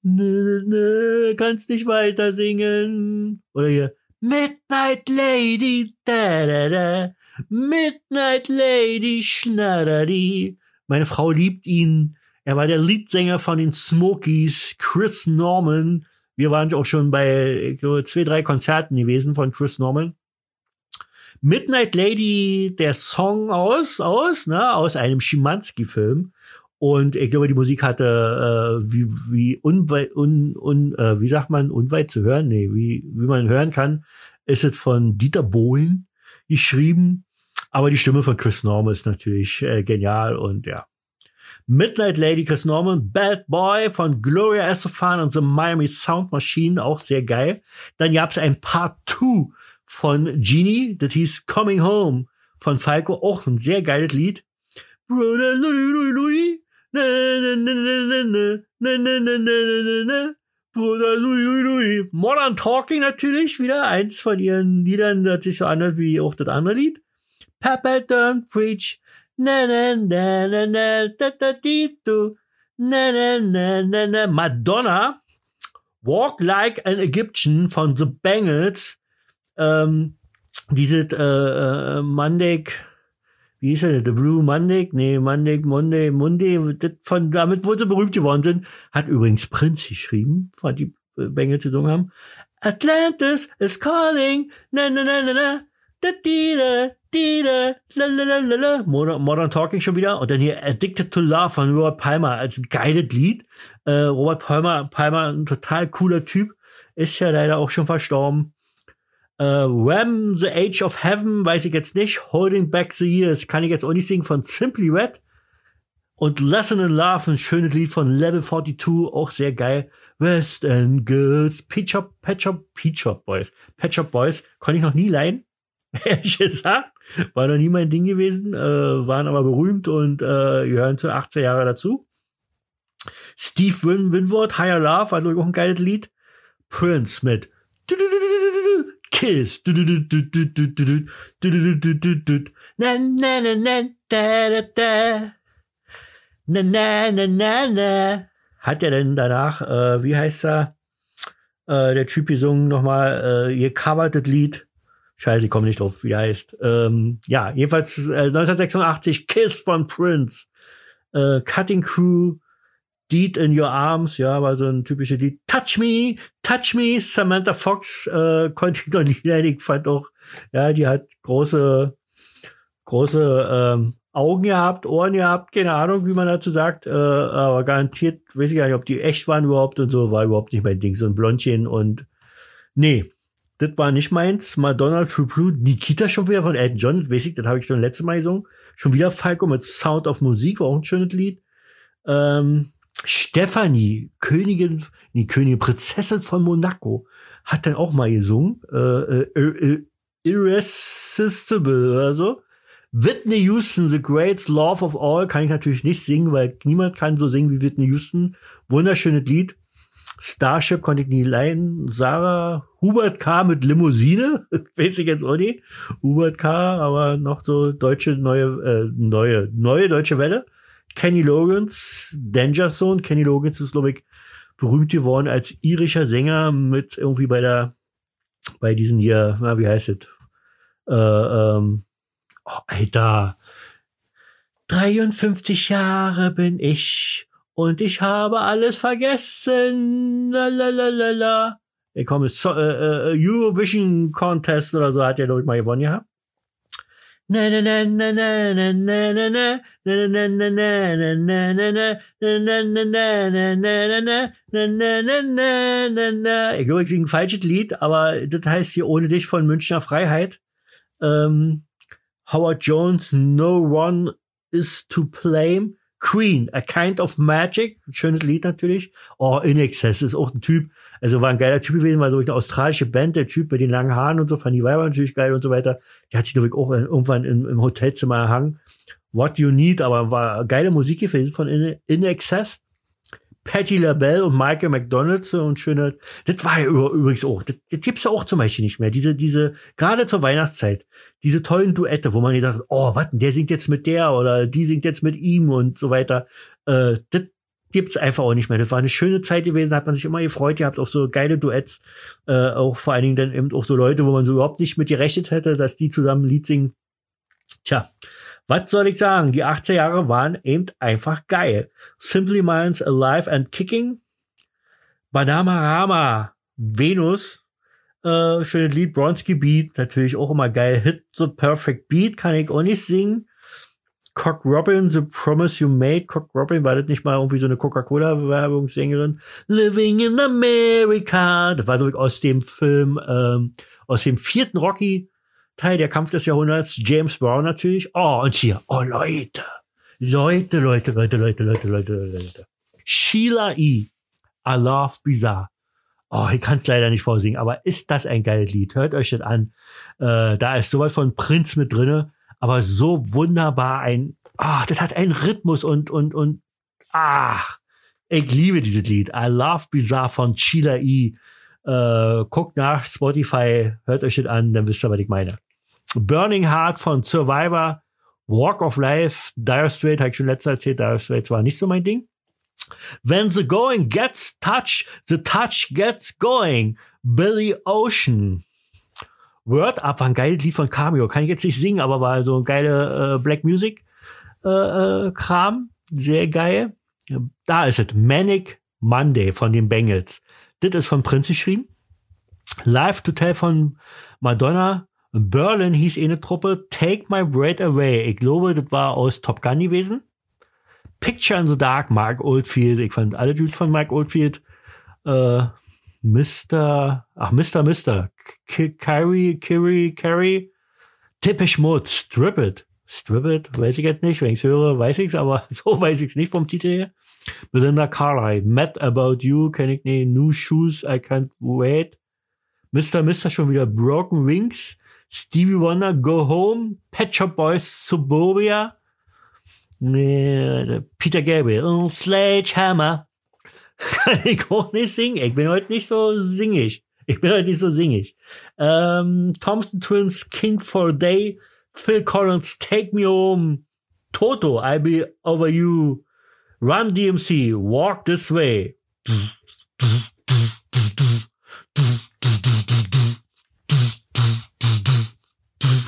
Nö, nö, kannst nicht weiter singen. Oder hier, Midnight Lady, da, da, da. Midnight Lady, schnarradi. Meine Frau liebt ihn. Er war der Leadsänger von den Smokies, Chris Norman. Wir waren auch schon bei, glaube, zwei, drei Konzerten gewesen von Chris Norman. Midnight Lady, der Song aus, aus, ne, aus einem Schimanski-Film. Und ich glaube, die Musik hatte, äh, wie, wie unweit, un, un, äh, wie sagt man, unweit zu hören, nee, wie, wie man hören kann, ist es von Dieter Bohlen geschrieben. Aber die Stimme von Chris Norman ist natürlich äh, genial und ja. Midnight Lady Chris Norman, Bad Boy von Gloria Estefan und The Miami Sound Machine, auch sehr geil. Dann gab's ein Part 2 von Genie, das hieß Coming Home von Falco, auch ein sehr geiles Lied. Bruder Louis Louis Louis. Modern Talking natürlich, wieder eins von ihren Liedern, das sich so anhört wie auch das andere Lied. Papa don't preach. Madonna. Walk Like an Egyptian von The Bangles. Ähm, diese äh, äh, Mandek wie hieß er, The Blue Monday? Nee, Monday, Monday, Monday, von, damit, wo sie berühmt geworden sind, hat übrigens Prince geschrieben, von die äh, Bengel zu singen haben. Atlantis is calling, na na na na na, da di da di da, la la la la la. Modern, Modern Talking schon wieder und dann hier Addicted to Love von Robert Palmer als geiles Lied. Äh, Robert Palmer, Palmer, ein total cooler Typ, ist ja leider auch schon verstorben. Äh, Wham, The Age of Heaven, weiß ich jetzt nicht. Holding Back the Years, kann ich jetzt auch nicht singen von Simply Red. Und Lesson in Love, ein schönes Lied von Level 42, auch sehr geil. West End Girls, Pet Shop, Pet Shop, Pet Shop Boys. Pet Shop Boys konnte ich noch nie leihen. Ehrlich gesagt, war noch nie mein Ding gewesen, äh, waren aber berühmt und äh, gehören zu 18 Jahre dazu. Steve Win Winwood, Higher Love, war auch ein geiles Lied. Prince mit Kiss. Na na na na da da da. Na na na na na. Hat er denn danach, äh, wie heißt er? Äh, der Typ gesungen nochmal, äh, gecovert das Lied. Scheiße, ich komme nicht drauf, wie er heißt. Ähm, ja, jedenfalls äh, 1986 Kiss von Prince. Äh, Cutting Crew, Deed in Your Arms, ja, war so ein typisches Lied. Touch Me, Touch Me, Samantha Fox äh, konnte ich noch nicht leiden. Ich fand auch, ja, die hat große, große ähm, Augen gehabt, Ohren gehabt, keine Ahnung, wie man dazu sagt, äh, aber garantiert, weiß ich gar nicht, ob die echt waren überhaupt und so, war überhaupt nicht mein Ding, so ein Blondchen und nee, das war nicht meins. Madonna, True Blue, Nikita schon wieder von Elton John, weiß ich, das habe ich schon letztes Mal gesungen. Schon wieder Falco mit Sound of Musik, war auch ein schönes Lied. Ähm, Stephanie, Königin, die Königin, Prinzessin von Monaco, hat dann auch mal gesungen, äh, äh, äh, Irresistible oder so. Whitney Houston, The Great Love of All, kann ich natürlich nicht singen, weil niemand kann so singen wie Whitney Houston. Wunderschönes Lied. Starship konnte ich nie leihen. Sarah, Hubert K. mit Limousine, weiß ich jetzt auch nicht. Hubert K., aber noch so deutsche, neue, äh, neue, neue deutsche Welle. Kenny Logans, Danger Zone. Kenny Logans ist, glaube ich, berühmt geworden als irischer Sänger mit irgendwie bei der, bei diesen hier, na, wie heißt es? Äh, ähm, oh, Alter. 53 Jahre bin ich und ich habe alles vergessen. La la la. Ich komme so, äh, äh, Eurovision Contest oder so hat er glaube ich mal gewonnen gehabt. Übrigens ein falsches Lied, aber das heißt hier ohne dich von Münchner Freiheit. Ähm, Howard Jones, No One is to blame. Queen, A Kind of Magic, schönes Lied natürlich. Oh, In Excess ist auch ein Typ, also war ein geiler Typ gewesen, war so eine australische Band, der Typ mit den langen Haaren und so, fand die Weiber natürlich geil und so weiter. Der hat sich, glaube ich, auch irgendwann im, im Hotelzimmer erhangen. What You Need, aber war geile Musik gewesen von In, In Excess. Patty LaBelle und Michael McDonald so und schöne, das war ja übrigens auch, das, das gibt's ja auch zum Beispiel nicht mehr. Diese, diese, gerade zur Weihnachtszeit, diese tollen Duette, wo man gedacht hat, oh, was, der singt jetzt mit der oder die singt jetzt mit ihm und so weiter. Äh, das gibt's einfach auch nicht mehr. Das war eine schöne Zeit gewesen, hat man sich immer gefreut gehabt auf so geile Duets. Äh, auch vor allen Dingen dann eben auch so Leute, wo man so überhaupt nicht mit gerechnet hätte, dass die zusammen ein Lied singen. Tja, was soll ich sagen? Die 80er Jahre waren eben einfach geil. Simply Minds Alive and Kicking. Badama Rama, Venus, äh, schönes Lied, Bronski Beat, natürlich auch immer geil. Hit the Perfect Beat, kann ich auch nicht singen. Cock Robin, The Promise You Made. Cock Robin, war das nicht mal irgendwie so eine Coca-Cola-Werbungssängerin? Living in America. Das war so aus dem Film, ähm, aus dem vierten Rocky. Teil der Kampf des Jahrhunderts, James Brown natürlich. Oh, und hier, oh Leute, Leute, Leute, Leute, Leute, Leute, Leute, Leute. Sheila E. I Love Bizarre. Oh, ich kann es leider nicht vorsingen, aber ist das ein geiles Lied? Hört euch das an. Äh, da ist sowas von Prinz mit drinne, aber so wunderbar ein, ah, das hat einen Rhythmus und, und, und, ach, ich liebe dieses Lied. I Love Bizarre von Sheila E. Äh, guckt nach Spotify, hört euch das an, dann wisst ihr, was ich meine. Burning Heart von Survivor, Walk of Life, Dire Straits, habe ich schon letztes erzählt, Dire Straits war nicht so mein Ding. When the going gets touch, the touch gets going. Billy Ocean. Word Up war ein geiles Lied von Cameo. Kann ich jetzt nicht singen, aber war so ein geile äh, Black Music äh, äh, Kram. Sehr geil. Da ist es. Manic Monday von den Bengals. Das ist von Prince geschrieben. Live to Tell von Madonna. Berlin hieß eh eine Truppe. Take My Breath Away. Ich glaube, das war aus Top Gun gewesen. Picture in the Dark, Mark Oldfield. Ich fand alle Dudes von Mark Oldfield. Äh, Mr. Ach, Mr. Mr. Carrie, Carrie, Carrie. Typisch Mode. Strip It. Strip It, weiß ich jetzt nicht. Wenn ich's höre, weiß ich's, aber so weiß ich's nicht vom Titel her. Belinda Carlisle. Mad About You, kenn ich nicht. New Shoes, I Can't Wait. Mr. Mr. schon wieder Broken Wings. Stevie Wonder, Go Home. Pet Shop Boys, Suburbia. Peter Gabriel, Sledgehammer. Kann ich auch nicht singen. Ich bin heute nicht so singig. Ich bin heute nicht so singig. Ähm, Thompson Twins, King for a Day. Phil Collins, Take Me Home. Toto, I'll Be Over You. Run DMC, Walk This Way.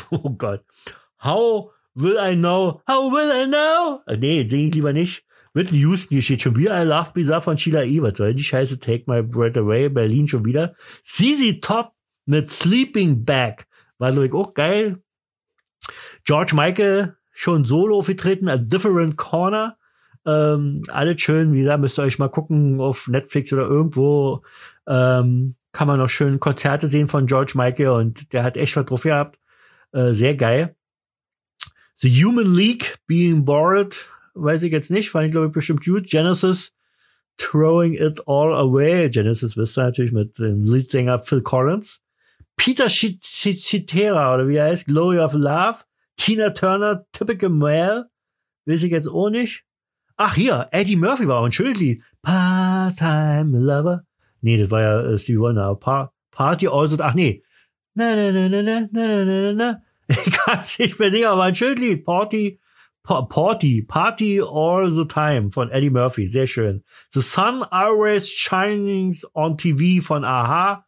Oh Gott. How will I know? How will I know? Äh, nee, sing ich lieber nicht. Whitney Houston, hier steht schon wieder I Love Bizarre von Sheila E. Was soll die Scheiße? Take My Breath Away, Berlin schon wieder. CZ Top mit Sleeping Bag. War, glaube ich, auch geil. George Michael schon solo aufgetreten, A Different Corner. Ähm, alles schön, wie gesagt, müsst ihr euch mal gucken auf Netflix oder irgendwo. Ähm, kann man noch schön Konzerte sehen von George Michael und der hat echt was drauf gehabt. Äh, sehr geil. The Human League Being Bored, weiß ich jetzt nicht, fand ich glaube ich bestimmt gut. Genesis Throwing It All Away. Genesis wisst ihr natürlich mit dem Leadsänger Phil Collins. Peter Cetera, oder wie er heißt, Glory of Love. Tina Turner, Typical Male. Weiß ich jetzt auch nicht. Ach hier, Eddie Murphy war auch ein schönes Lied. Part-Time Lover. Nee, das war ja äh, Stevie Wonder. Pa Party also, ach nee. Na, na, na, na, na, na, na, na. Ich kann es nicht mehr singen, aber ein schönes Lied. Party, pa Party, Party All the Time von Eddie Murphy. Sehr schön. The Sun Always Shining on TV von Aha.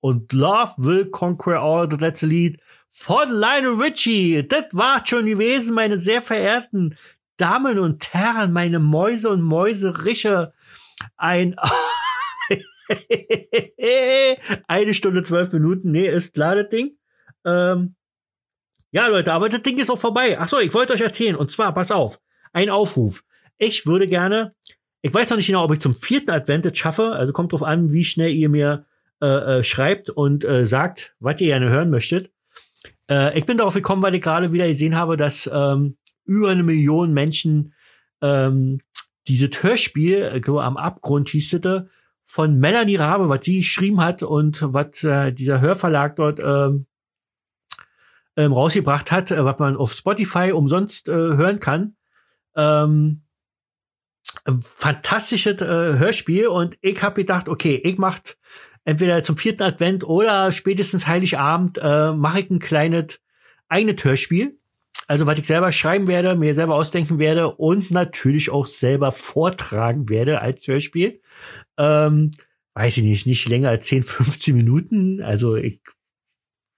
Und Love Will Conquer All, das letzte Lied von Lionel Richie. Das war schon gewesen, meine sehr verehrten Damen und Herren, meine Mäuse und Mäuseriche. Ein eine Stunde zwölf Minuten. Nee, ist klar das Ding. Ähm, ja, Leute, aber das Ding ist auch vorbei. Ach so, ich wollte euch erzählen. Und zwar, pass auf, ein Aufruf. Ich würde gerne, ich weiß noch nicht genau, ob ich zum vierten Advent das schaffe. Also kommt drauf an, wie schnell ihr mir äh, äh, schreibt und äh, sagt, was ihr gerne hören möchtet. Äh, ich bin darauf gekommen, weil ich gerade wieder gesehen habe, dass ähm, über eine Million Menschen ähm, dieses Hörspiel, ich glaube, am Abgrund hieß es, von Melanie Rabe, was sie geschrieben hat und was äh, dieser Hörverlag dort ähm, ähm, rausgebracht hat, äh, was man auf Spotify umsonst äh, hören kann. Ähm, fantastisches äh, Hörspiel und ich habe gedacht, okay, ich macht entweder zum vierten Advent oder spätestens Heiligabend äh, mache ich ein kleines eigenes Hörspiel. Also was ich selber schreiben werde, mir selber ausdenken werde und natürlich auch selber vortragen werde als Hörspiel. Ähm, weiß ich nicht, nicht länger als 10, 15 Minuten. Also ich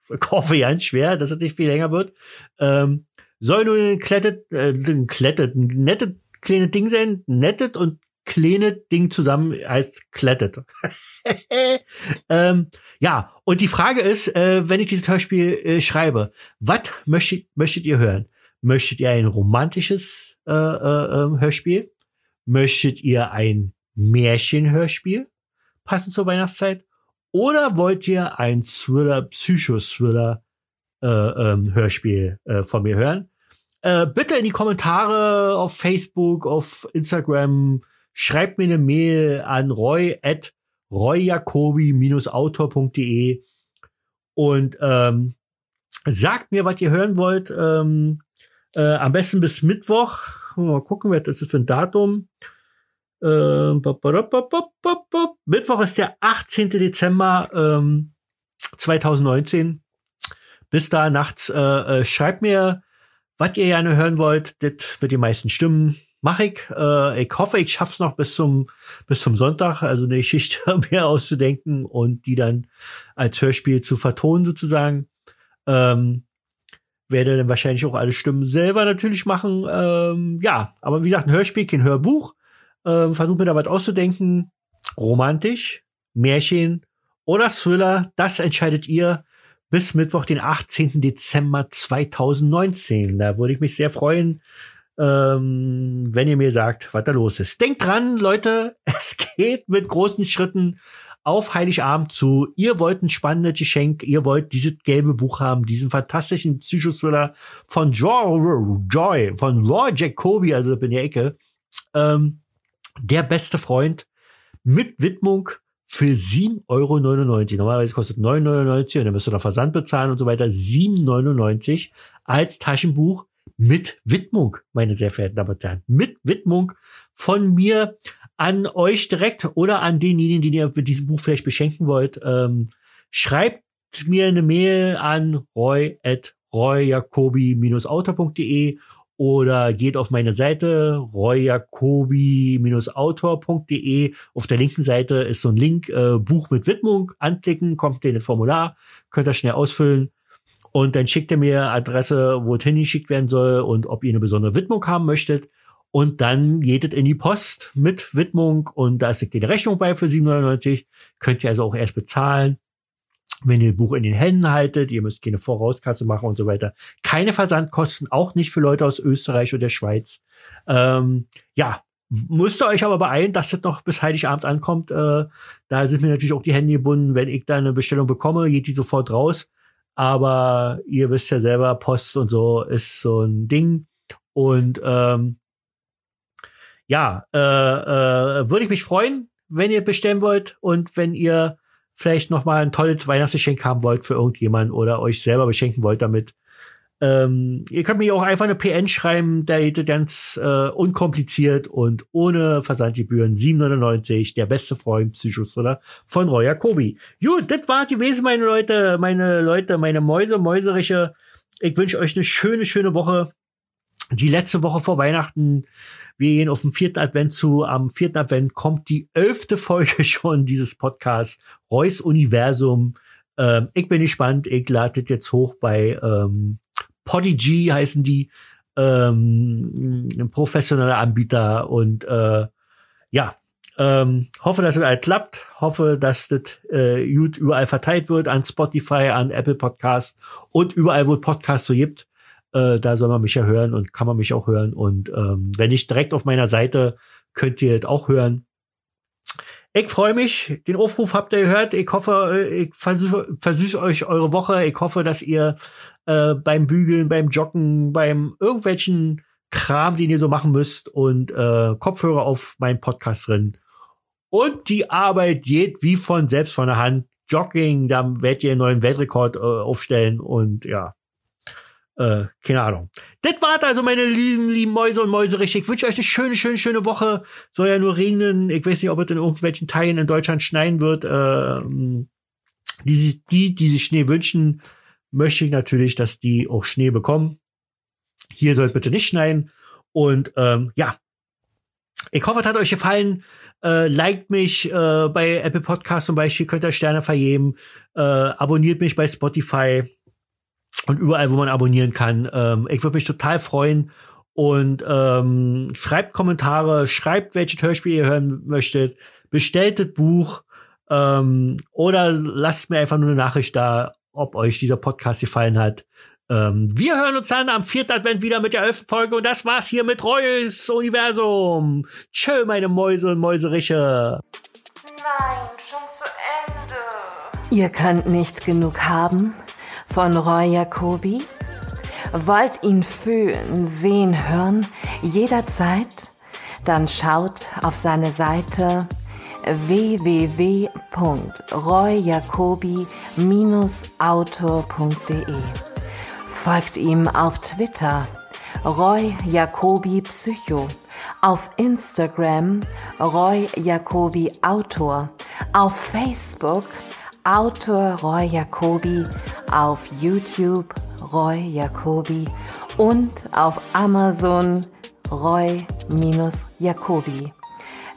hoffe schwer, dass es nicht viel länger wird. Ähm, soll nur ein klettet, äh, ein klettet, ein nettes kleines Ding sein, nettet und kleine Ding zusammen heißt klettet. ähm, ja, und die Frage ist, äh, wenn ich dieses Hörspiel äh, schreibe, was möchtet, möchtet ihr hören? Möchtet ihr ein romantisches äh, äh, ähm, Hörspiel? Möchtet ihr ein Märchenhörspiel? Passend zur Weihnachtszeit? Oder wollt ihr ein Thriller, Psycho-Thriller äh, ähm, Hörspiel äh, von mir hören? Äh, bitte in die Kommentare auf Facebook, auf Instagram, schreibt mir eine Mail an roy at royjacobi-autor.de und ähm, sagt mir, was ihr hören wollt. Ähm, äh, am besten bis Mittwoch. Mal gucken, was das ist für ein Datum. Äh, Mittwoch ist der 18. Dezember ähm, 2019. Bis da nachts äh, äh, schreibt mir, was ihr gerne hören wollt. Das mit den meisten Stimmen mache ich. Äh, ich hoffe, ich schaff's noch bis zum bis zum Sonntag, also eine Geschichte mehr auszudenken und die dann als Hörspiel zu vertonen sozusagen. Ähm, werde dann wahrscheinlich auch alle Stimmen selber natürlich machen. Ähm, ja, aber wie gesagt, ein Hörspiel, kein Hörbuch. Ähm, Versuch mir da was auszudenken. Romantisch, Märchen oder Thriller, das entscheidet ihr bis Mittwoch, den 18. Dezember 2019. Da würde ich mich sehr freuen, ähm, wenn ihr mir sagt, was da los ist. Denkt dran, Leute, es geht mit großen Schritten auf Heiligabend zu. Ihr wollt ein spannendes Geschenk, ihr wollt dieses gelbe Buch haben, diesen fantastischen Psychothriller von Joy, Joy von Roy Jacoby, also bin der Ecke. Ähm, der beste Freund mit Widmung für 7,99 Euro. Normalerweise kostet 9,99 und dann müsst ihr noch Versand bezahlen und so weiter. 7,99 als Taschenbuch mit Widmung, meine sehr verehrten Damen und Herren. Mit Widmung von mir an euch direkt oder an denjenigen, den ihr mit diesem Buch vielleicht beschenken wollt. Ähm, schreibt mir eine Mail an roy at royjacobi-autor.de oder geht auf meine Seite royjacobi-autor.de. Auf der linken Seite ist so ein Link, äh, Buch mit Widmung, anklicken, kommt in das Formular, könnt ihr schnell ausfüllen und dann schickt ihr mir Adresse, wo es hingeschickt werden soll und ob ihr eine besondere Widmung haben möchtet. Und dann geht es in die Post mit Widmung und da ist die Rechnung bei für 7,99. Könnt ihr also auch erst bezahlen wenn ihr Buch in den Händen haltet, ihr müsst keine Vorauskasse machen und so weiter. Keine Versandkosten, auch nicht für Leute aus Österreich oder der Schweiz. Ähm, ja, müsst ihr euch aber beeilen, dass das noch bis Heiligabend ankommt. Äh, da sind mir natürlich auch die Hände gebunden. Wenn ich da eine Bestellung bekomme, geht die sofort raus. Aber ihr wisst ja selber, Post und so ist so ein Ding. Und ähm, ja, äh, äh, würde ich mich freuen, wenn ihr bestellen wollt und wenn ihr vielleicht noch mal ein tolles Weihnachtsgeschenk haben wollt für irgendjemand oder euch selber beschenken wollt damit. Ähm, ihr könnt mir auch einfach eine PN schreiben, da geht ganz äh, unkompliziert und ohne Versandgebühren 7,99 der beste Freund Psychothriller von Roy Jacobi. Gut, das war gewesen, meine Leute, meine Leute, meine Mäuse, Mäuseriche. Ich wünsche euch eine schöne, schöne Woche. Die letzte Woche vor Weihnachten wir gehen auf den vierten Advent zu. Am vierten Advent kommt die elfte Folge schon dieses Podcasts, Reus Universum. Ähm, ich bin gespannt. Ich lade jetzt hoch bei ähm, Podigy heißen die. Ähm, ein professioneller Anbieter und äh, ja, ähm, hoffe, dass es alles klappt. Hoffe, dass das äh, gut überall verteilt wird an Spotify, an Apple Podcast und überall, wo Podcasts so gibt. Äh, da soll man mich ja hören und kann man mich auch hören. Und ähm, wenn nicht direkt auf meiner Seite, könnt ihr es auch hören. Ich freue mich. Den Aufruf habt ihr gehört. Ich hoffe, äh, ich versüße versüß euch eure Woche. Ich hoffe, dass ihr äh, beim Bügeln, beim Joggen, beim irgendwelchen Kram, den ihr so machen müsst und äh, Kopfhörer auf meinen Podcast drin. Und die Arbeit geht wie von selbst von der Hand. Jogging, da werdet ihr einen neuen Weltrekord äh, aufstellen und ja, äh, keine Ahnung. Das war's also, meine lieben, lieben Mäuse und Mäuseriche. Ich wünsche euch eine schöne, schöne, schöne Woche. Soll ja nur regnen. Ich weiß nicht, ob es in irgendwelchen Teilen in Deutschland schneien wird. Äh, die, die, die sich Schnee wünschen, möchte ich natürlich, dass die auch Schnee bekommen. Hier soll es bitte nicht schneien. Und ähm, ja, ich hoffe, es hat euch gefallen. Äh, liked mich äh, bei Apple Podcast zum Beispiel, könnt ihr Sterne vergeben. Äh, abonniert mich bei Spotify und überall, wo man abonnieren kann. Ähm, ich würde mich total freuen. Und ähm, schreibt Kommentare, schreibt, welche Hörspiel ihr hören möchtet, bestellt das Buch ähm, oder lasst mir einfach nur eine Nachricht da, ob euch dieser Podcast gefallen hat. Ähm, wir hören uns dann am vierten Advent wieder mit der elften Folge und das war's hier mit Reus Universum. Tschö, meine Mäuse und Mäuseriche. Nein, schon zu Ende. Ihr könnt nicht genug haben? Von Roy Jacobi? Wollt ihn fühlen, sehen, hören, jederzeit? Dann schaut auf seine Seite www.royjacobi-autor.de. Folgt ihm auf Twitter Roy Jacobi Psycho, auf Instagram Roy Jacobi Autor, auf Facebook Autor Roy Jacobi, auf YouTube Roy Jacobi und auf Amazon Roy-Jacobi.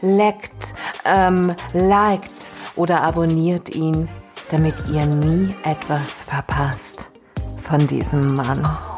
Leckt, ähm, liked oder abonniert ihn, damit ihr nie etwas verpasst. von diesem Mann.